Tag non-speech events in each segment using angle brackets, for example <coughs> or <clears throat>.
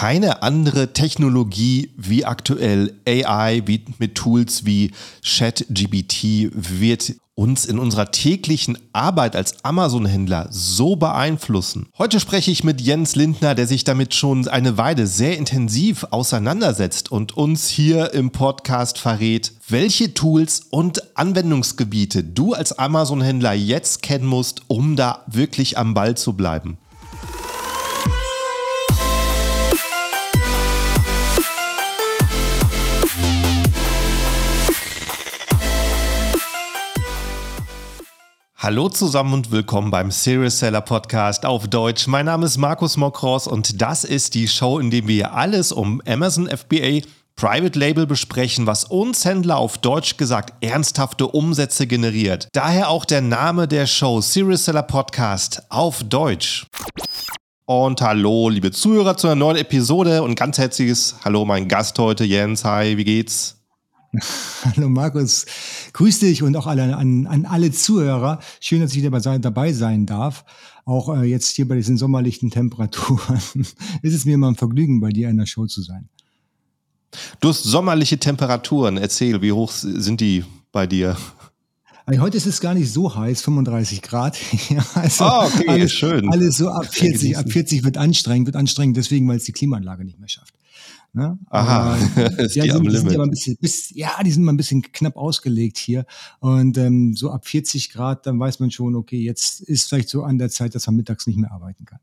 keine andere Technologie wie aktuell AI, wie mit Tools wie ChatGPT wird uns in unserer täglichen Arbeit als Amazon-Händler so beeinflussen. Heute spreche ich mit Jens Lindner, der sich damit schon eine Weile sehr intensiv auseinandersetzt und uns hier im Podcast verrät, welche Tools und Anwendungsgebiete du als Amazon-Händler jetzt kennen musst, um da wirklich am Ball zu bleiben. Hallo zusammen und willkommen beim Serious Seller Podcast auf Deutsch. Mein Name ist Markus Mokros und das ist die Show, in der wir alles um Amazon FBA Private Label besprechen, was uns Händler auf Deutsch gesagt ernsthafte Umsätze generiert. Daher auch der Name der Show Serious Seller Podcast auf Deutsch. Und hallo, liebe Zuhörer, zu einer neuen Episode und ganz herzliches Hallo, mein Gast heute, Jens. Hi, wie geht's? <laughs> Hallo Markus, grüß dich und auch alle, an, an alle Zuhörer. Schön, dass ich dabei, dabei sein darf. Auch äh, jetzt hier bei diesen sommerlichen Temperaturen <laughs> ist es mir immer ein Vergnügen, bei dir in der Show zu sein. Du hast sommerliche Temperaturen. Erzähl, wie hoch sind die bei dir? Heute ist es gar nicht so heiß, 35 Grad. <laughs> also oh, okay, alles, schön. Alles so ab 40. Ab 40 wird anstrengend, wird anstrengend deswegen, weil es die Klimaanlage nicht mehr schafft. Ne? Aha, <laughs> ist ja, die, sind, die sind ja, ein bisschen, bis, ja, die sind mal ein bisschen knapp ausgelegt hier. Und ähm, so ab 40 Grad, dann weiß man schon, okay, jetzt ist vielleicht so an der Zeit, dass man mittags nicht mehr arbeiten kann.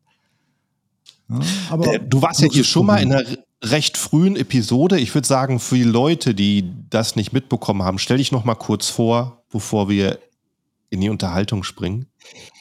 Ja, aber äh, du warst ja hier schon mal in einer recht frühen Episode. Ich würde sagen, für die Leute, die das nicht mitbekommen haben, stell dich noch mal kurz vor, bevor wir in die Unterhaltung springen.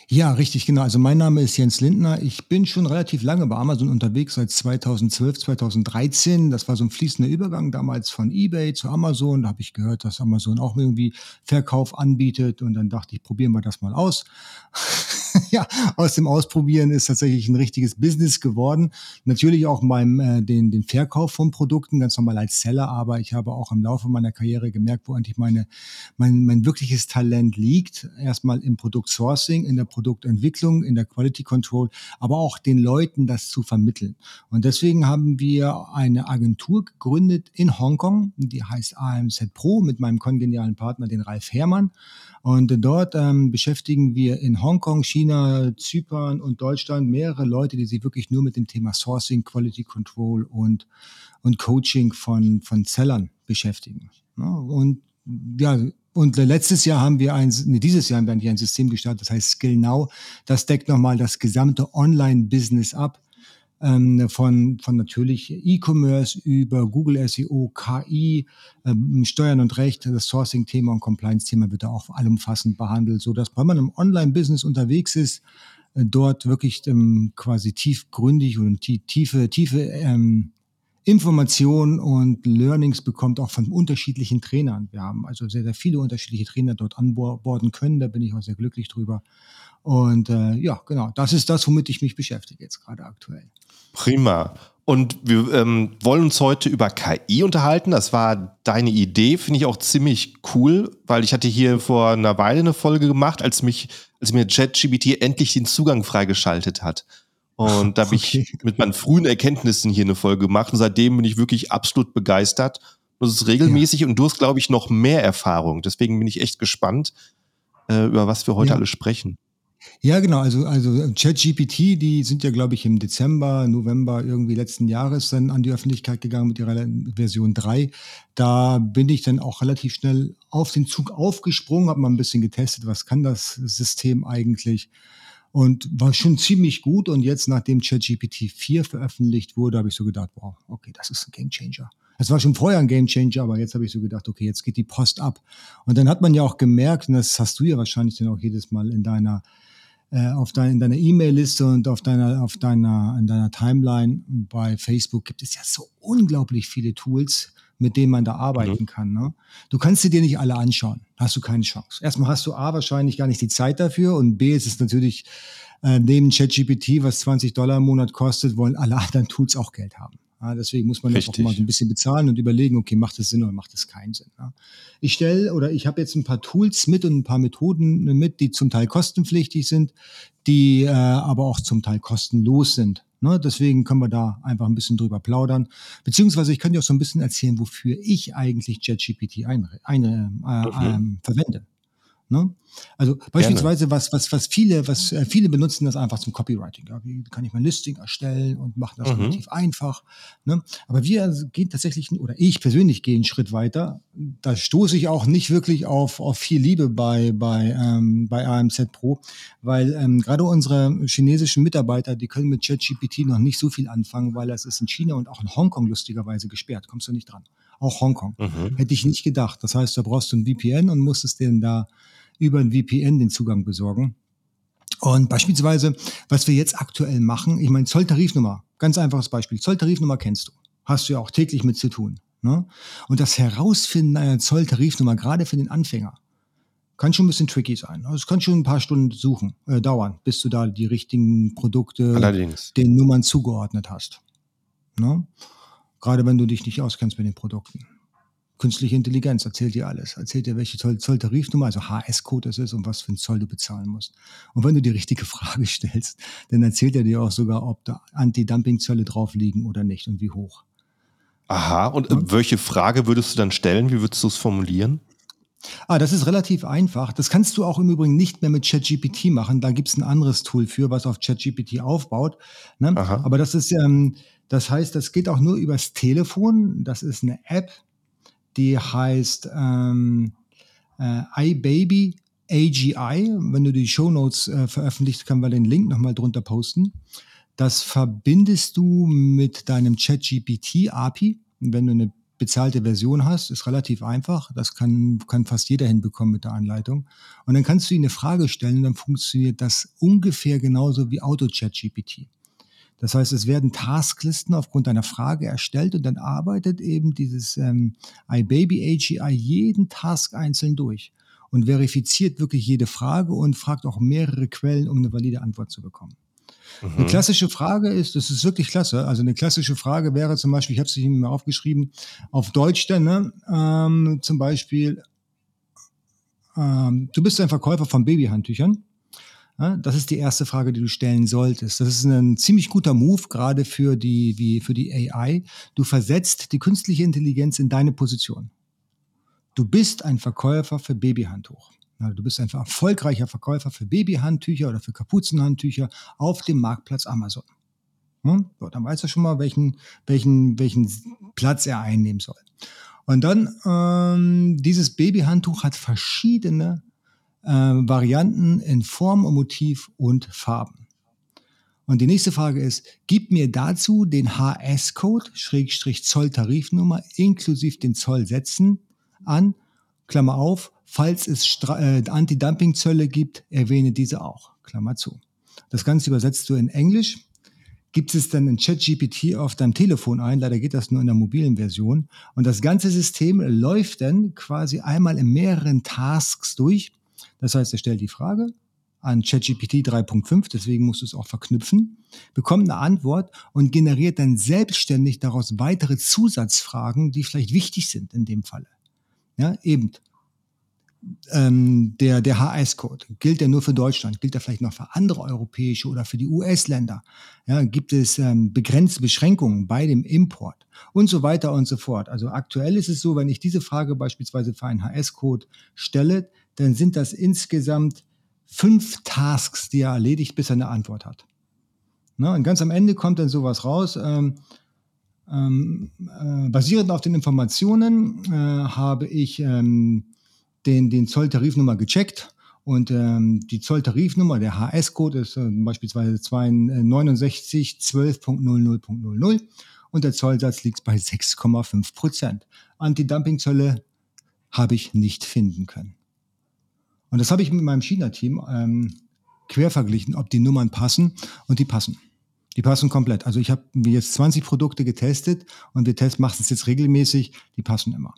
Ja, richtig, genau. Also mein Name ist Jens Lindner. Ich bin schon relativ lange bei Amazon unterwegs, seit 2012, 2013. Das war so ein fließender Übergang damals von eBay zu Amazon. Da habe ich gehört, dass Amazon auch irgendwie Verkauf anbietet. Und dann dachte ich, probieren wir das mal aus. <laughs> ja, aus dem Ausprobieren ist tatsächlich ein richtiges Business geworden. Natürlich auch beim äh, den, den Verkauf von Produkten, ganz normal als Seller, aber ich habe auch im Laufe meiner Karriere gemerkt, wo eigentlich meine, mein, mein wirkliches Talent liegt. Erstmal im Produktsourcing, in der Produktentwicklung, in der Quality Control, aber auch den Leuten das zu vermitteln. Und deswegen haben wir eine Agentur gegründet in Hongkong, die heißt AMZ Pro mit meinem kongenialen Partner, den Ralf Herrmann. Und dort ähm, beschäftigen wir in Hongkong, China, Zypern und Deutschland mehrere Leute, die sich wirklich nur mit dem Thema Sourcing, Quality Control und, und Coaching von, von Sellern beschäftigen. Und ja, und letztes Jahr haben wir ein, nee, dieses Jahr haben wir ein System gestartet, das heißt Skill Now. Das deckt nochmal das gesamte Online-Business ab. Ähm, von, von natürlich E-Commerce über Google SEO, KI, ähm, Steuern und Recht, das Sourcing-Thema und Compliance-Thema wird da auch allumfassend behandelt, so dass wenn man im Online-Business unterwegs ist, äh, dort wirklich ähm, quasi tiefgründig und tiefe, tiefe ähm, Informationen und Learnings bekommt, auch von unterschiedlichen Trainern. Wir haben also sehr, sehr viele unterschiedliche Trainer dort anborden können. Da bin ich auch sehr glücklich drüber. Und äh, ja, genau, das ist das, womit ich mich beschäftige jetzt gerade aktuell. Prima. Und wir ähm, wollen uns heute über KI unterhalten. Das war deine Idee, finde ich auch ziemlich cool, weil ich hatte hier vor einer Weile eine Folge gemacht, als mich, als mir ChatGPT endlich den Zugang freigeschaltet hat. Und da <laughs> habe okay. ich mit meinen frühen Erkenntnissen hier eine Folge gemacht und seitdem bin ich wirklich absolut begeistert. Das ist regelmäßig ja. und du hast, glaube ich, noch mehr Erfahrung. Deswegen bin ich echt gespannt, äh, über was wir heute ja. alle sprechen. Ja, genau. Also, also ChatGPT, die sind ja, glaube ich, im Dezember, November irgendwie letzten Jahres dann an die Öffentlichkeit gegangen mit ihrer Version 3. Da bin ich dann auch relativ schnell auf den Zug aufgesprungen, habe mal ein bisschen getestet, was kann das System eigentlich und war schon ziemlich gut. Und jetzt, nachdem ChatGPT 4 veröffentlicht wurde, habe ich so gedacht, wow, okay, das ist ein Gamechanger. Es war schon vorher ein Gamechanger, aber jetzt habe ich so gedacht, okay, jetzt geht die Post ab. Und dann hat man ja auch gemerkt, und das hast du ja wahrscheinlich dann auch jedes Mal in deiner äh, auf dein, in deiner E-Mail-Liste und auf deiner, auf deiner, in deiner Timeline bei Facebook gibt es ja so unglaublich viele Tools, mit denen man da arbeiten mhm. kann. Ne? Du kannst sie dir nicht alle anschauen, hast du keine Chance. Erstmal hast du A wahrscheinlich gar nicht die Zeit dafür und B ist es natürlich äh, neben ChatGPT, was 20 Dollar im Monat kostet, wollen alle anderen Tools auch Geld haben. Ja, deswegen muss man Richtig. das auch mal so ein bisschen bezahlen und überlegen, okay, macht das Sinn oder macht das keinen Sinn. Ja. Ich stelle oder ich habe jetzt ein paar Tools mit und ein paar Methoden mit, die zum Teil kostenpflichtig sind, die äh, aber auch zum Teil kostenlos sind. Ne? Deswegen können wir da einfach ein bisschen drüber plaudern. Beziehungsweise ich kann dir auch so ein bisschen erzählen, wofür ich eigentlich JetGPT ein, äh, ähm, verwende. Ne? Also beispielsweise, was, was, was viele, was äh, viele benutzen das einfach zum Copywriting. Ja, wie kann ich mein Listing erstellen und machen das mhm. relativ einfach. Ne? Aber wir gehen tatsächlich, oder ich persönlich gehe einen Schritt weiter. Da stoße ich auch nicht wirklich auf, auf viel Liebe bei, bei, ähm, bei AMZ Pro, weil ähm, gerade unsere chinesischen Mitarbeiter, die können mit ChatGPT noch nicht so viel anfangen, weil das ist in China und auch in Hongkong lustigerweise gesperrt. Kommst du nicht dran. Auch Hongkong. Mhm. Hätte ich nicht gedacht. Das heißt, da brauchst du ein VPN und musstest den da über ein VPN den Zugang besorgen. Und beispielsweise, was wir jetzt aktuell machen, ich meine, Zolltarifnummer, ganz einfaches Beispiel. Zolltarifnummer kennst du. Hast du ja auch täglich mit zu tun. Ne? Und das Herausfinden einer Zolltarifnummer, gerade für den Anfänger, kann schon ein bisschen tricky sein. Also es kann schon ein paar Stunden suchen, äh, dauern, bis du da die richtigen Produkte Allerdings. den Nummern zugeordnet hast. Ne? Gerade wenn du dich nicht auskennst mit den Produkten. Künstliche Intelligenz erzählt dir alles. Erzählt dir, welche Zoll Zolltarifnummer, also HS-Code das ist und was für einen Zoll du bezahlen musst. Und wenn du die richtige <laughs> Frage stellst, dann erzählt er dir auch sogar, ob da Anti-Dumping-Zölle drauf liegen oder nicht und wie hoch. Aha, und ja? welche Frage würdest du dann stellen? Wie würdest du es formulieren? Ah, das ist relativ einfach. Das kannst du auch im Übrigen nicht mehr mit ChatGPT machen. Da gibt es ein anderes Tool für, was auf ChatGPT aufbaut. Ne? Aber das ist, ähm, das heißt, das geht auch nur übers Telefon. Das ist eine App, die heißt ähm, äh, iBaby AGI. Wenn du die Show Notes äh, veröffentlicht, können wir den Link nochmal drunter posten. Das verbindest du mit deinem ChatGPT API. wenn du eine bezahlte Version hast, ist relativ einfach. Das kann, kann fast jeder hinbekommen mit der Anleitung. Und dann kannst du ihm eine Frage stellen und dann funktioniert das ungefähr genauso wie Auto-Chat-GPT. Das heißt, es werden Tasklisten aufgrund einer Frage erstellt und dann arbeitet eben dieses ähm, iBaby AGI jeden Task einzeln durch und verifiziert wirklich jede Frage und fragt auch mehrere Quellen, um eine valide Antwort zu bekommen. Mhm. Eine klassische Frage ist, das ist wirklich klasse, also eine klassische Frage wäre zum Beispiel, ich habe es mir mal aufgeschrieben, auf Deutsch dann, ne? ähm, zum Beispiel, ähm, du bist ein Verkäufer von Babyhandtüchern das ist die erste Frage, die du stellen solltest. Das ist ein ziemlich guter Move, gerade für die, wie für die AI. Du versetzt die künstliche Intelligenz in deine Position. Du bist ein Verkäufer für Babyhandtuch. Du bist ein erfolgreicher Verkäufer für Babyhandtücher oder für Kapuzenhandtücher auf dem Marktplatz Amazon. So, dann weißt du schon mal, welchen, welchen, welchen Platz er einnehmen soll. Und dann, ähm, dieses Babyhandtuch hat verschiedene äh, Varianten in Form und Motiv und Farben. Und die nächste Frage ist, gib mir dazu den HS-Code, Schrägstrich Zolltarifnummer, inklusive den Zollsätzen an, Klammer auf, falls es äh, Anti-Dumping-Zölle gibt, erwähne diese auch, Klammer zu. Das Ganze übersetzt du in Englisch. Gibt es dann in ChatGPT auf deinem Telefon ein? Leider geht das nur in der mobilen Version. Und das ganze System läuft dann quasi einmal in mehreren Tasks durch das heißt, er stellt die Frage an ChatGPT 3.5, deswegen musst du es auch verknüpfen, bekommt eine Antwort und generiert dann selbstständig daraus weitere Zusatzfragen, die vielleicht wichtig sind in dem Falle. Ja, eben. Ähm, der, der HS-Code, gilt der nur für Deutschland? Gilt er vielleicht noch für andere europäische oder für die US-Länder? Ja, gibt es ähm, begrenzte Beschränkungen bei dem Import? Und so weiter und so fort. Also aktuell ist es so, wenn ich diese Frage beispielsweise für einen HS-Code stelle, dann sind das insgesamt fünf Tasks, die er erledigt, bis er eine Antwort hat. Ne? Und ganz am Ende kommt dann sowas raus. Ähm, ähm, äh, basierend auf den Informationen äh, habe ich ähm, den, den Zolltarifnummer gecheckt und ähm, die Zolltarifnummer, der HS-Code ist äh, beispielsweise 69 12.00.00 und der Zollsatz liegt bei 6,5 Prozent. Anti-Dumping-Zölle habe ich nicht finden können. Und das habe ich mit meinem China-Team ähm, quer verglichen, ob die Nummern passen und die passen. Die passen komplett. Also ich habe jetzt 20 Produkte getestet und wir testen, machen es jetzt regelmäßig, die passen immer.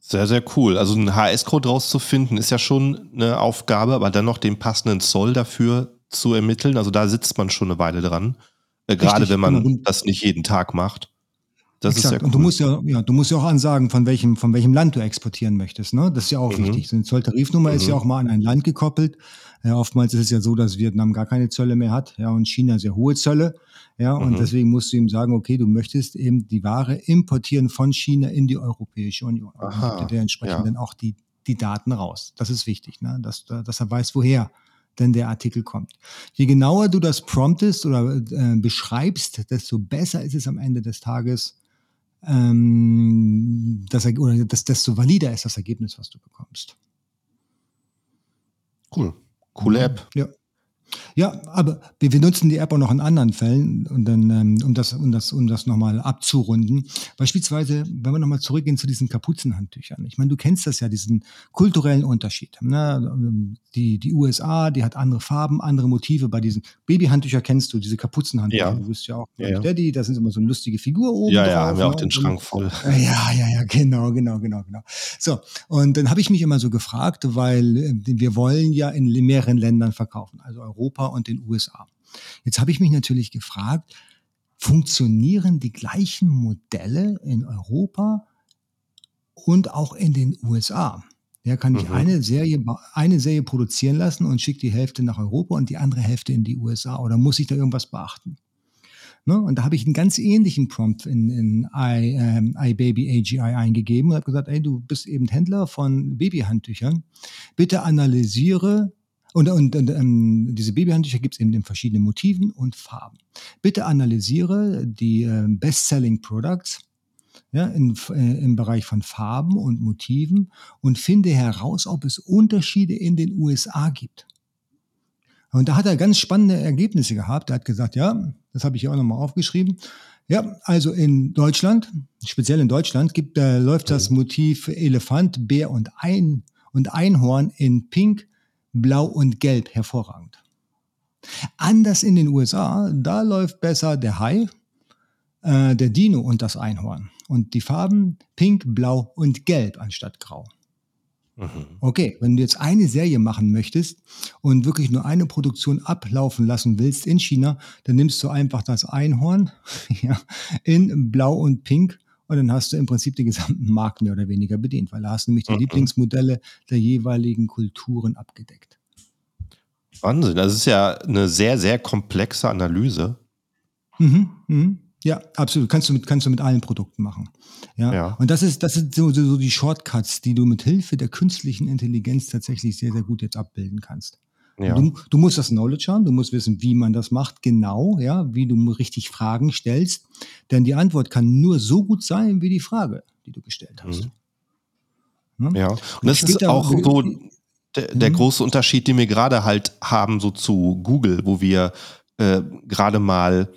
Sehr, sehr cool. Also einen HS-Code rauszufinden, ist ja schon eine Aufgabe, aber dann noch den passenden Zoll dafür zu ermitteln. Also da sitzt man schon eine Weile dran. Äh, gerade wenn man das nicht jeden Tag macht. Das Exakt. ist ja cool. Und du musst ja, ja, du musst ja auch ansagen, von welchem, von welchem Land du exportieren möchtest. Ne? Das ist ja auch mhm. wichtig. So eine Zolltarifnummer mhm. ist ja mhm. auch mal an ein Land gekoppelt. Ja, oftmals ist es ja so, dass Vietnam gar keine Zölle mehr hat, ja, und China sehr hohe Zölle. Ja, und mhm. deswegen musst du ihm sagen, okay, du möchtest eben die Ware importieren von China in die Europäische Union. Aha, und dementsprechend ja. dann auch die, die Daten raus. Das ist wichtig, ne? dass, dass er weiß, woher denn der Artikel kommt. Je genauer du das promptest oder äh, beschreibst, desto besser ist es am Ende des Tages, ähm, das, oder das, desto valider ist das Ergebnis, was du bekommst. Cool. Coole App. Ja. Ja, aber wir, wir, nutzen die App auch noch in anderen Fällen, und dann, ähm, um das, um das, um das nochmal abzurunden. Beispielsweise, wenn wir nochmal zurückgehen zu diesen Kapuzenhandtüchern. Ich meine, du kennst das ja, diesen kulturellen Unterschied. Ne? Die, die USA, die hat andere Farben, andere Motive. Bei diesen Babyhandtücher kennst du, diese Kapuzenhandtücher. Ja. Du wirst ja auch ja, ja. Daddy, da sind immer so eine lustige Figur oben. Ja, drauf, ja, haben wir auch ne? den Schrank voll. Ja, ja, ja, genau, genau, genau, genau. So, und dann habe ich mich immer so gefragt, weil äh, wir wollen ja in mehreren Ländern verkaufen. Also Europa und den USA. Jetzt habe ich mich natürlich gefragt, funktionieren die gleichen Modelle in Europa und auch in den USA? Ja, kann ich mhm. eine Serie, eine Serie produzieren lassen und schicke die Hälfte nach Europa und die andere Hälfte in die USA? Oder muss ich da irgendwas beachten? Ne? Und da habe ich einen ganz ähnlichen Prompt in, in I, ähm, iBaby AGI eingegeben und habe gesagt, ey, du bist eben Händler von Babyhandtüchern. Bitte analysiere und, und, und ähm, diese Babyhandtücher gibt es eben in verschiedenen Motiven und Farben. Bitte analysiere die äh, Best-Selling Products ja, in, äh, im Bereich von Farben und Motiven und finde heraus, ob es Unterschiede in den USA gibt. Und da hat er ganz spannende Ergebnisse gehabt. Er hat gesagt, ja, das habe ich hier auch nochmal aufgeschrieben. Ja, also in Deutschland, speziell in Deutschland, gibt, äh, läuft das Motiv Elefant, Bär und Ein und Einhorn in Pink, Blau und Gelb hervorragend. Anders in den USA, da läuft besser der Hai, äh, der Dino und das Einhorn. Und die Farben Pink, Blau und Gelb anstatt Grau. Mhm. Okay, wenn du jetzt eine Serie machen möchtest und wirklich nur eine Produktion ablaufen lassen willst in China, dann nimmst du einfach das Einhorn <laughs> ja, in Blau und Pink und dann hast du im Prinzip den gesamten Markt mehr oder weniger bedient, weil da hast du nämlich die mhm. Lieblingsmodelle der jeweiligen Kulturen abgedeckt. Wahnsinn, das ist ja eine sehr, sehr komplexe Analyse. Mhm, mhm. Ja, absolut. Kannst du mit, kannst du mit allen Produkten machen. Ja. ja. Und das ist, das sind so, so die Shortcuts, die du mit Hilfe der künstlichen Intelligenz tatsächlich sehr, sehr gut jetzt abbilden kannst. Ja. Du, du, musst das Knowledge haben, du musst wissen, wie man das macht, genau, ja, wie du richtig Fragen stellst. Denn die Antwort kann nur so gut sein, wie die Frage, die du gestellt hast. Mhm. Ja, und das ist auch so der, der mhm. große Unterschied, den wir gerade halt haben, so zu Google, wo wir äh, gerade mal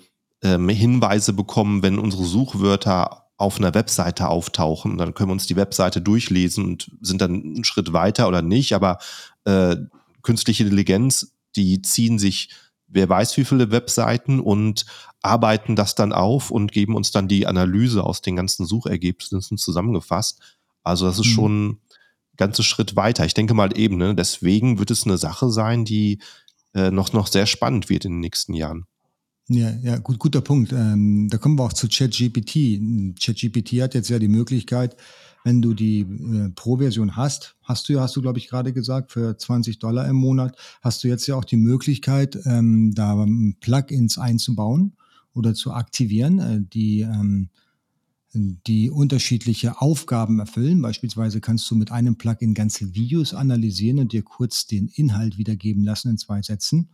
ähm, Hinweise bekommen, wenn unsere Suchwörter auf einer Webseite auftauchen. Dann können wir uns die Webseite durchlesen und sind dann einen Schritt weiter oder nicht. Aber äh, künstliche Intelligenz, die ziehen sich, wer weiß wie viele Webseiten und arbeiten das dann auf und geben uns dann die Analyse aus den ganzen Suchergebnissen zusammengefasst. Also das ist mhm. schon ein ganzer Schritt weiter. Ich denke mal eben, ne, deswegen wird es eine Sache sein, die äh, noch, noch sehr spannend wird in den nächsten Jahren. Ja, ja, gut, guter Punkt. Ähm, da kommen wir auch zu ChatGPT. ChatGPT hat jetzt ja die Möglichkeit, wenn du die äh, Pro-Version hast, hast du ja, hast du, glaube ich, gerade gesagt, für 20 Dollar im Monat, hast du jetzt ja auch die Möglichkeit, ähm, da Plugins einzubauen oder zu aktivieren, äh, die, ähm, die unterschiedliche Aufgaben erfüllen. Beispielsweise kannst du mit einem Plugin ganze Videos analysieren und dir kurz den Inhalt wiedergeben lassen in zwei Sätzen.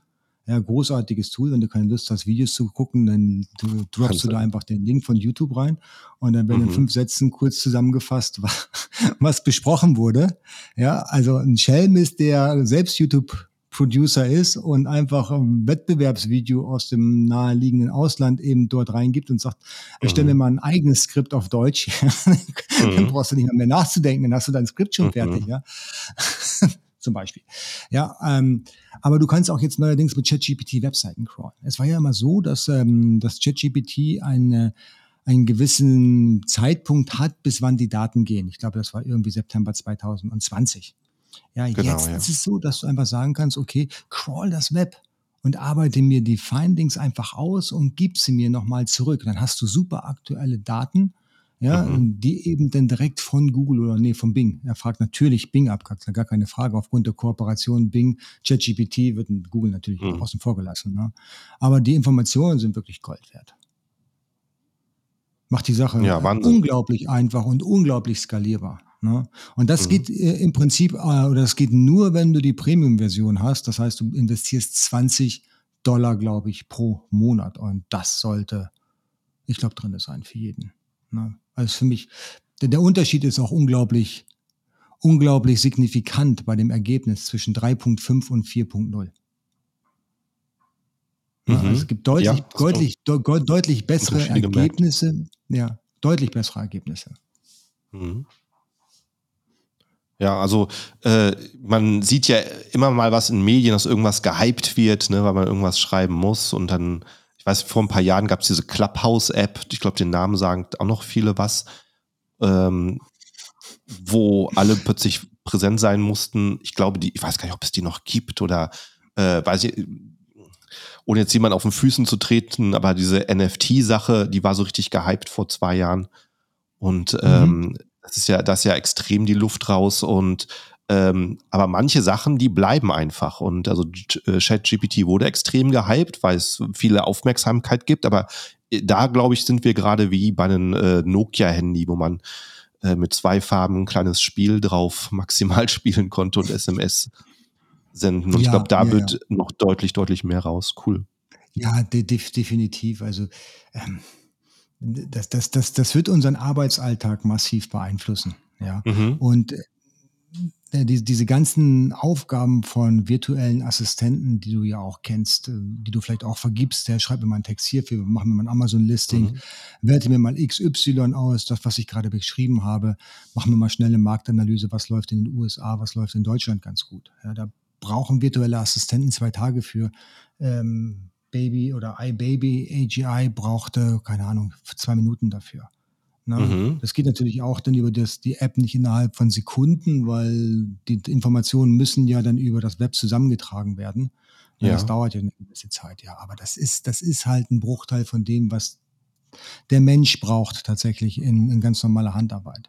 Ja, großartiges Tool. Wenn du keine Lust hast, Videos zu gucken, dann du, droppst du da einfach den Link von YouTube rein und dann werden mhm. in fünf Sätzen kurz zusammengefasst, was, <laughs> was besprochen wurde. Ja, also ein Schelm ist, der selbst YouTube Producer ist und einfach ein Wettbewerbsvideo aus dem naheliegenden Ausland eben dort reingibt und sagt, erstelle mhm. mir mal ein eigenes Skript auf Deutsch, <laughs> dann mhm. brauchst du nicht mehr, mehr nachzudenken, dann hast du dein Skript schon mhm. fertig, ja. <laughs> Zum Beispiel. Ja, ähm, aber du kannst auch jetzt neuerdings mit ChatGPT Webseiten crawlen. Es war ja immer so, dass ähm, das ChatGPT eine einen gewissen Zeitpunkt hat, bis wann die Daten gehen. Ich glaube, das war irgendwie September 2020. Ja, genau, jetzt ja. ist es so, dass du einfach sagen kannst, okay, crawl das Web und arbeite mir die Findings einfach aus und gib sie mir nochmal zurück. Dann hast du super aktuelle Daten ja, mhm. die eben dann direkt von Google oder nee, von Bing. Er fragt natürlich Bing ab, gar keine Frage. Aufgrund der Kooperation Bing, ChatGPT wird Google natürlich mhm. außen vor gelassen. Ne? Aber die Informationen sind wirklich Gold wert. Macht die Sache ja, unglaublich einfach und unglaublich skalierbar. Ne? Und das mhm. geht äh, im Prinzip, äh, oder das geht nur, wenn du die Premium-Version hast. Das heißt, du investierst 20 Dollar, glaube ich, pro Monat. Und das sollte, ich glaube, drin sein für jeden. Ne? Also für mich, der, der Unterschied ist auch unglaublich, unglaublich signifikant bei dem Ergebnis zwischen 3.5 und 4.0. Mhm. Also es gibt deutlich, ja, deutlich, de deutlich bessere Ergebnisse. Gemerkt. Ja, deutlich bessere Ergebnisse. Mhm. Ja, also äh, man sieht ja immer mal was in Medien, dass irgendwas gehypt wird, ne, weil man irgendwas schreiben muss. Und dann, weiß, vor ein paar Jahren gab es diese Clubhouse-App, ich glaube, den Namen sagen auch noch viele was, ähm, wo alle plötzlich präsent sein mussten. Ich glaube, die, ich weiß gar nicht, ob es die noch gibt oder äh, weiß ich, ohne jetzt jemand auf den Füßen zu treten, aber diese NFT-Sache, die war so richtig gehypt vor zwei Jahren. Und mhm. ähm, das ist ja, das ist ja extrem die Luft raus und ähm, aber manche Sachen, die bleiben einfach. Und also äh, ChatGPT wurde extrem gehypt, weil es viele Aufmerksamkeit gibt. Aber äh, da, glaube ich, sind wir gerade wie bei einem äh, Nokia-Handy, wo man äh, mit zwei Farben ein kleines Spiel drauf <laughs> maximal spielen konnte und SMS senden. Und ja, ich glaube, da ja, wird ja. noch deutlich, deutlich mehr raus. Cool. Ja, de definitiv. Also ähm, das, das, das, das wird unseren Arbeitsalltag massiv beeinflussen. Ja. Mhm. Und äh, die, diese ganzen Aufgaben von virtuellen Assistenten, die du ja auch kennst, äh, die du vielleicht auch vergibst, der schreibt mir mal einen Text hier, für, mach mir mal ein Amazon-Listing, mhm. werte mir mal XY aus, das, was ich gerade beschrieben habe, mach mir mal schnelle Marktanalyse, was läuft in den USA, was läuft in Deutschland ganz gut. Ja, da brauchen virtuelle Assistenten zwei Tage für. Ähm, Baby oder iBaby AGI brauchte, keine Ahnung, zwei Minuten dafür. Ne? Mhm. Das geht natürlich auch dann über das, die App nicht innerhalb von Sekunden, weil die Informationen müssen ja dann über das Web zusammengetragen werden. Ja. Das dauert ja eine gewisse Zeit, ja. Aber das ist, das ist halt ein Bruchteil von dem, was der Mensch braucht tatsächlich in, in ganz normaler Handarbeit.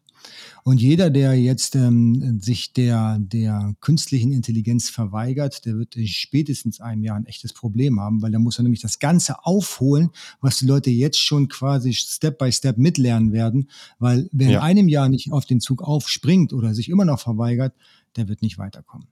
Und jeder, der jetzt ähm, sich der, der künstlichen Intelligenz verweigert, der wird in spätestens einem Jahr ein echtes Problem haben, weil der muss ja nämlich das Ganze aufholen, was die Leute jetzt schon quasi Step by Step mitlernen werden, weil wer ja. in einem Jahr nicht auf den Zug aufspringt oder sich immer noch verweigert, der wird nicht weiterkommen.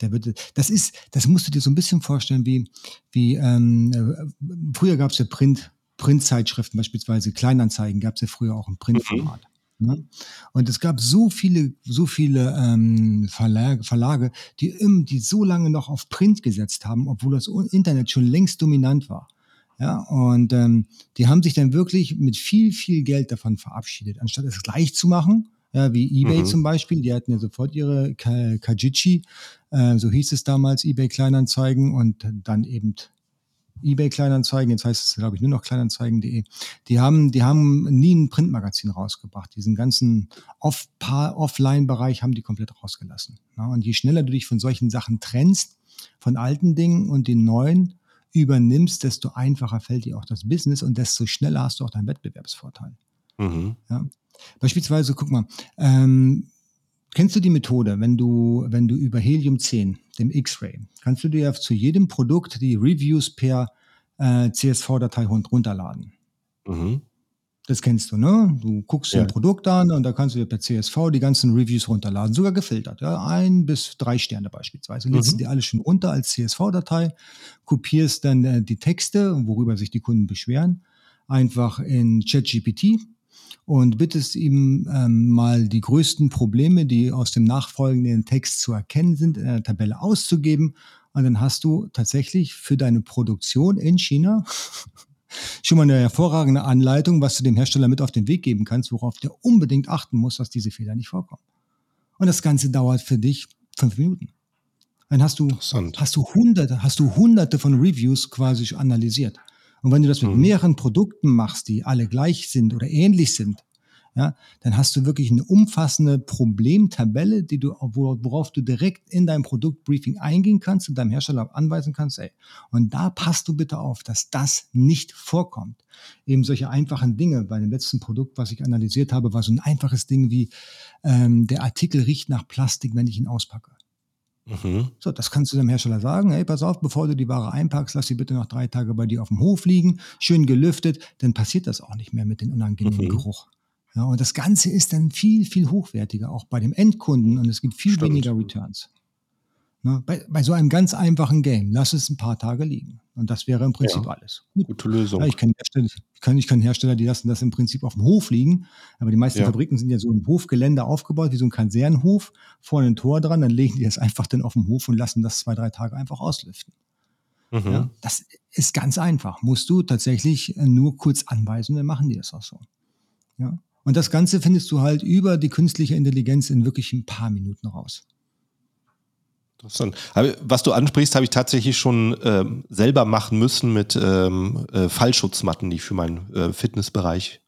Der wird, das ist, das musst du dir so ein bisschen vorstellen, wie, wie ähm, äh, früher gab es ja Print, Printzeitschriften, beispielsweise Kleinanzeigen, gab es ja früher auch im Printformat. Mhm. Ne? Und es gab so viele, so viele ähm, Verlage, Verlage die, die so lange noch auf Print gesetzt haben, obwohl das Internet schon längst dominant war. Ja, und ähm, die haben sich dann wirklich mit viel, viel Geld davon verabschiedet, anstatt es gleich zu machen. Ja, wie eBay mhm. zum Beispiel, die hatten ja sofort ihre Kajichi, äh, so hieß es damals, eBay Kleinanzeigen und dann eben eBay Kleinanzeigen, jetzt heißt es, glaube ich, nur noch kleinanzeigen.de, die haben, die haben nie ein Printmagazin rausgebracht. Diesen ganzen Off Offline-Bereich haben die komplett rausgelassen. Und je schneller du dich von solchen Sachen trennst, von alten Dingen und den neuen übernimmst, desto einfacher fällt dir auch das Business und desto schneller hast du auch deinen Wettbewerbsvorteil. Mhm. Ja? Beispielsweise, guck mal, ähm, Kennst du die Methode, wenn du, wenn du über Helium 10, dem X-Ray, kannst du dir zu jedem Produkt die Reviews per äh, CSV-Datei runterladen? Mhm. Das kennst du, ne? Du guckst ja. ein Produkt an und da kannst du dir per CSV die ganzen Reviews runterladen, sogar gefiltert, ja? ein bis drei Sterne beispielsweise. Lädst mhm. die alle schon runter als CSV-Datei, kopierst dann äh, die Texte, worüber sich die Kunden beschweren, einfach in ChatGPT und bittest ihm ähm, mal die größten Probleme, die aus dem nachfolgenden Text zu erkennen sind, in einer Tabelle auszugeben. Und dann hast du tatsächlich für deine Produktion in China <laughs> schon mal eine hervorragende Anleitung, was du dem Hersteller mit auf den Weg geben kannst, worauf der unbedingt achten muss, dass diese Fehler nicht vorkommen. Und das Ganze dauert für dich fünf Minuten. Dann hast du, hast du hunderte, hast du hunderte von Reviews quasi analysiert. Und wenn du das mit mhm. mehreren Produkten machst, die alle gleich sind oder ähnlich sind, ja, dann hast du wirklich eine umfassende Problemtabelle, die du, worauf du direkt in dein Produktbriefing eingehen kannst und deinem Hersteller anweisen kannst, ey, und da passt du bitte auf, dass das nicht vorkommt. Eben solche einfachen Dinge. Bei dem letzten Produkt, was ich analysiert habe, war so ein einfaches Ding wie, ähm, der Artikel riecht nach Plastik, wenn ich ihn auspacke. Mhm. So, das kannst du dem Hersteller sagen. Hey, pass auf, bevor du die Ware einpackst, lass sie bitte noch drei Tage bei dir auf dem Hof liegen, schön gelüftet, dann passiert das auch nicht mehr mit dem unangenehmen mhm. Geruch. Ja, und das Ganze ist dann viel, viel hochwertiger, auch bei dem Endkunden und es gibt viel Stimmt. weniger Returns. Ne, bei, bei, so einem ganz einfachen Game, lass es ein paar Tage liegen. Und das wäre im Prinzip ja, alles. Gut. Gute Lösung. Ja, ich kenne Hersteller, ich kenn, Hersteller, die lassen das im Prinzip auf dem Hof liegen. Aber die meisten ja. Fabriken sind ja so im Hofgelände aufgebaut, wie so ein Kasernenhof, vorne ein Tor dran, dann legen die das einfach dann auf dem Hof und lassen das zwei, drei Tage einfach auslüften. Mhm. Ja, das ist ganz einfach. Musst du tatsächlich nur kurz anweisen, dann machen die das auch so. Ja. Und das Ganze findest du halt über die künstliche Intelligenz in wirklich ein paar Minuten raus. Interessant. Was du ansprichst, habe ich tatsächlich schon ähm, selber machen müssen mit ähm, äh, Fallschutzmatten, die ich für meinen äh, Fitnessbereich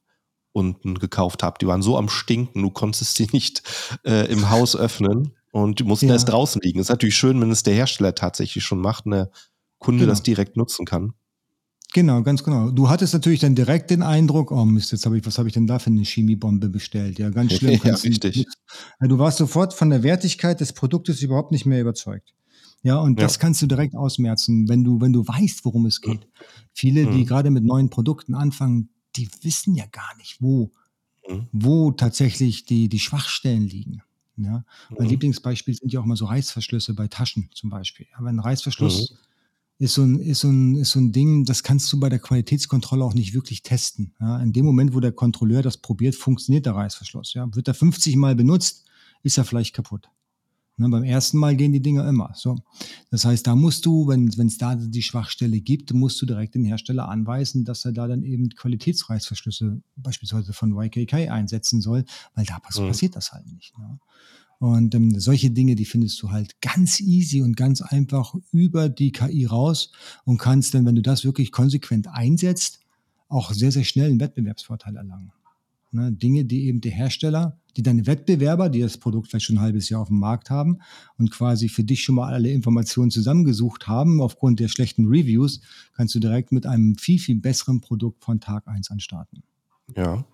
unten gekauft habe. Die waren so am Stinken, du konntest sie nicht äh, im Haus öffnen und die mussten ja. erst draußen liegen. Ist natürlich schön, wenn es der Hersteller tatsächlich schon macht, und der Kunde genau. das direkt nutzen kann. Genau, ganz genau. Du hattest natürlich dann direkt den Eindruck, oh Mist, jetzt habe ich, was habe ich denn da für eine Chemiebombe bestellt? Ja, ganz schlimm. <laughs> ja, richtig. Du, du warst sofort von der Wertigkeit des Produktes überhaupt nicht mehr überzeugt. Ja, und ja. das kannst du direkt ausmerzen, wenn du, wenn du weißt, worum es geht. Mhm. Viele, die mhm. gerade mit neuen Produkten anfangen, die wissen ja gar nicht, wo, mhm. wo tatsächlich die, die Schwachstellen liegen. Ja, mein mhm. Lieblingsbeispiel sind ja auch mal so Reißverschlüsse bei Taschen zum Beispiel. Aber ein Reißverschluss mhm ist so, ein, ist, so ein, ist so ein Ding, das kannst du bei der Qualitätskontrolle auch nicht wirklich testen. Ja, in dem Moment, wo der Kontrolleur das probiert, funktioniert der Reißverschluss. Ja, wird er 50 Mal benutzt, ist er vielleicht kaputt. Ne, beim ersten Mal gehen die Dinger immer. So. Das heißt, da musst du, wenn es da die Schwachstelle gibt, musst du direkt den Hersteller anweisen, dass er da dann eben Qualitätsreißverschlüsse beispielsweise von YKK einsetzen soll, weil da mhm. passiert das halt nicht. Ne? Und ähm, solche Dinge, die findest du halt ganz easy und ganz einfach über die KI raus und kannst dann, wenn du das wirklich konsequent einsetzt, auch sehr, sehr schnell einen Wettbewerbsvorteil erlangen. Ne, Dinge, die eben der Hersteller, die deine Wettbewerber, die das Produkt vielleicht schon ein halbes Jahr auf dem Markt haben und quasi für dich schon mal alle Informationen zusammengesucht haben, aufgrund der schlechten Reviews, kannst du direkt mit einem viel, viel besseren Produkt von Tag eins anstarten. Ja,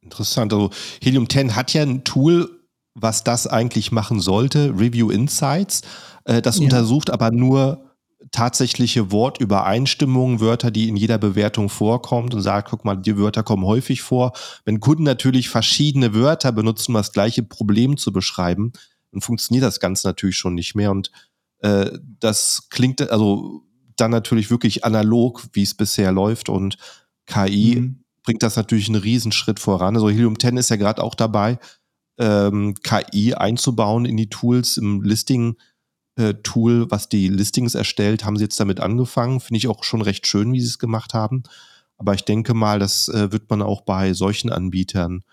interessant. Also Helium 10 hat ja ein Tool, was das eigentlich machen sollte, Review Insights. Äh, das ja. untersucht aber nur tatsächliche Wortübereinstimmungen, Wörter, die in jeder Bewertung vorkommt und sagt, guck mal, die Wörter kommen häufig vor. Wenn Kunden natürlich verschiedene Wörter benutzen, um das gleiche Problem zu beschreiben, dann funktioniert das Ganze natürlich schon nicht mehr. Und äh, das klingt also dann natürlich wirklich analog, wie es bisher läuft. Und KI mhm. bringt das natürlich einen Riesenschritt voran. Also Helium 10 ist ja gerade auch dabei, ähm, KI einzubauen in die Tools im Listing. Äh, was die Listings erstellt, haben sie jetzt damit angefangen. Finde ich auch schon recht schön, wie sie es gemacht haben. Aber ich denke mal, das äh, wird man auch bei solchen Anbietern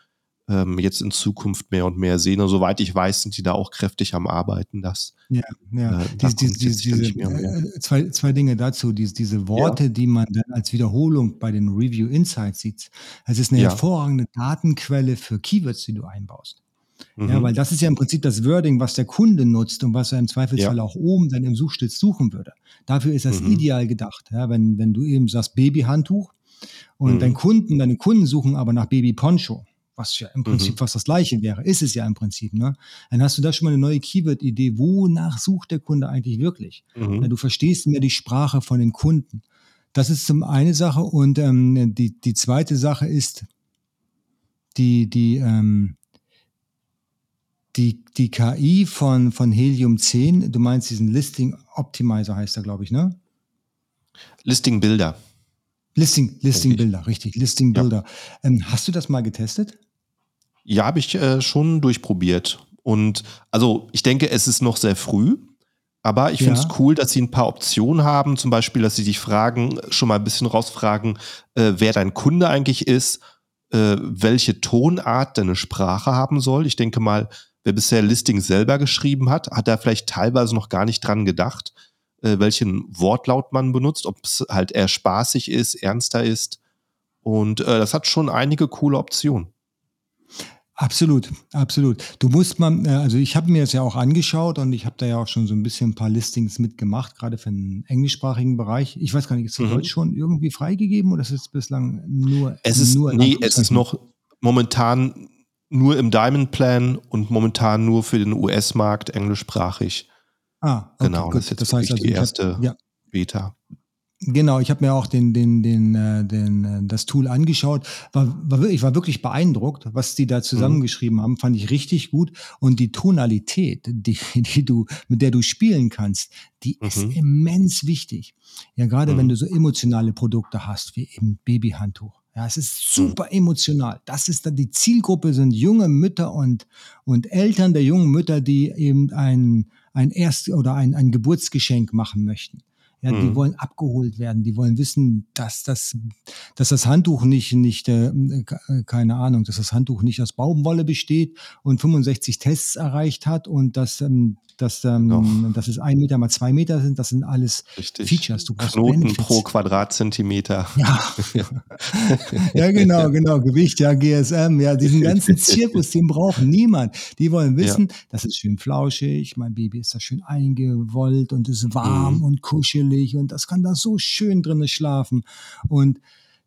ähm, jetzt in Zukunft mehr und mehr sehen. Und soweit ich weiß, sind die da auch kräftig am Arbeiten. Das, ja, ja. Äh, diese, diese, diese. Äh, zwei, zwei Dinge dazu. Diese, diese Worte, ja. die man dann als Wiederholung bei den Review Insights sieht. Es ist eine ja. hervorragende Datenquelle für Keywords, die du einbaust. Mhm. Ja, weil das ist ja im Prinzip das Wording, was der Kunde nutzt und was er im Zweifelsfall ja. auch oben dann im Suchstitz suchen würde. Dafür ist das mhm. ideal gedacht. Ja, wenn, wenn du eben sagst Babyhandtuch und mhm. dein Kunden, deine Kunden suchen aber nach Babyponcho, was ja im Prinzip mhm. fast das Gleiche wäre, ist es ja im Prinzip, ne? Dann hast du da schon mal eine neue Keyword-Idee. Wonach sucht der Kunde eigentlich wirklich? Mhm. Ja, du verstehst mehr die Sprache von dem Kunden. Das ist zum eine Sache und ähm, die, die zweite Sache ist die, die, ähm, die, die KI von, von Helium 10, du meinst diesen Listing Optimizer heißt er, glaube ich, ne? Listing Builder. Listing, Listing Builder, richtig, Listing Builder. Ja. Ähm, hast du das mal getestet? Ja, habe ich äh, schon durchprobiert. Und also ich denke, es ist noch sehr früh, aber ich finde es cool, dass sie ein paar Optionen haben. Zum Beispiel, dass sie dich fragen, schon mal ein bisschen rausfragen, äh, wer dein Kunde eigentlich ist, äh, welche Tonart deine Sprache haben soll. Ich denke mal, wer bisher Listing selber geschrieben hat, hat da vielleicht teilweise noch gar nicht dran gedacht, äh, welchen Wortlaut man benutzt, ob es halt eher spaßig ist, ernster ist. Und äh, das hat schon einige coole Optionen. Absolut, absolut. Du musst mal, äh, also ich habe mir das ja auch angeschaut und ich habe da ja auch schon so ein bisschen ein paar Listings mitgemacht, gerade für den englischsprachigen Bereich. Ich weiß gar nicht, ist das mhm. Deutsch schon irgendwie freigegeben oder ist es bislang nur? Es ist, nur nee, es ist noch momentan nur im Diamond Plan und momentan nur für den US-Markt englischsprachig. Ah, okay, genau. Gut. Das ist jetzt das heißt also, die erste hab, ja. Beta. Genau, ich habe mir auch den, den, den, äh, den, äh, das Tool angeschaut. War, war, ich war wirklich beeindruckt, was die da zusammengeschrieben mhm. haben. Fand ich richtig gut. Und die Tonalität, die, die du, mit der du spielen kannst, die mhm. ist immens wichtig. Ja, gerade mhm. wenn du so emotionale Produkte hast, wie eben Babyhandtuch. Ja, es ist mhm. super emotional. Das ist dann die Zielgruppe sind junge Mütter und, und Eltern der jungen Mütter, die eben ein, ein Erst- oder ein, ein Geburtsgeschenk machen möchten. Ja, mhm. die wollen abgeholt werden. Die wollen wissen, dass das, dass das Handtuch nicht, nicht, äh, äh, keine Ahnung, dass das Handtuch nicht aus Baumwolle besteht und 65 Tests erreicht hat und dass ähm, dass, ähm, dass es ein Meter mal zwei Meter sind, das sind alles Richtig. Features. Du Knoten Benefits. pro Quadratzentimeter. Ja. <laughs> ja, genau, genau. Gewicht, ja, GSM, ja, diesen ganzen Zirkus, den braucht niemand. Die wollen wissen, ja. das ist schön flauschig, mein Baby ist da schön eingewollt und ist warm mhm. und kuschelig und das kann da so schön drinnen schlafen. Und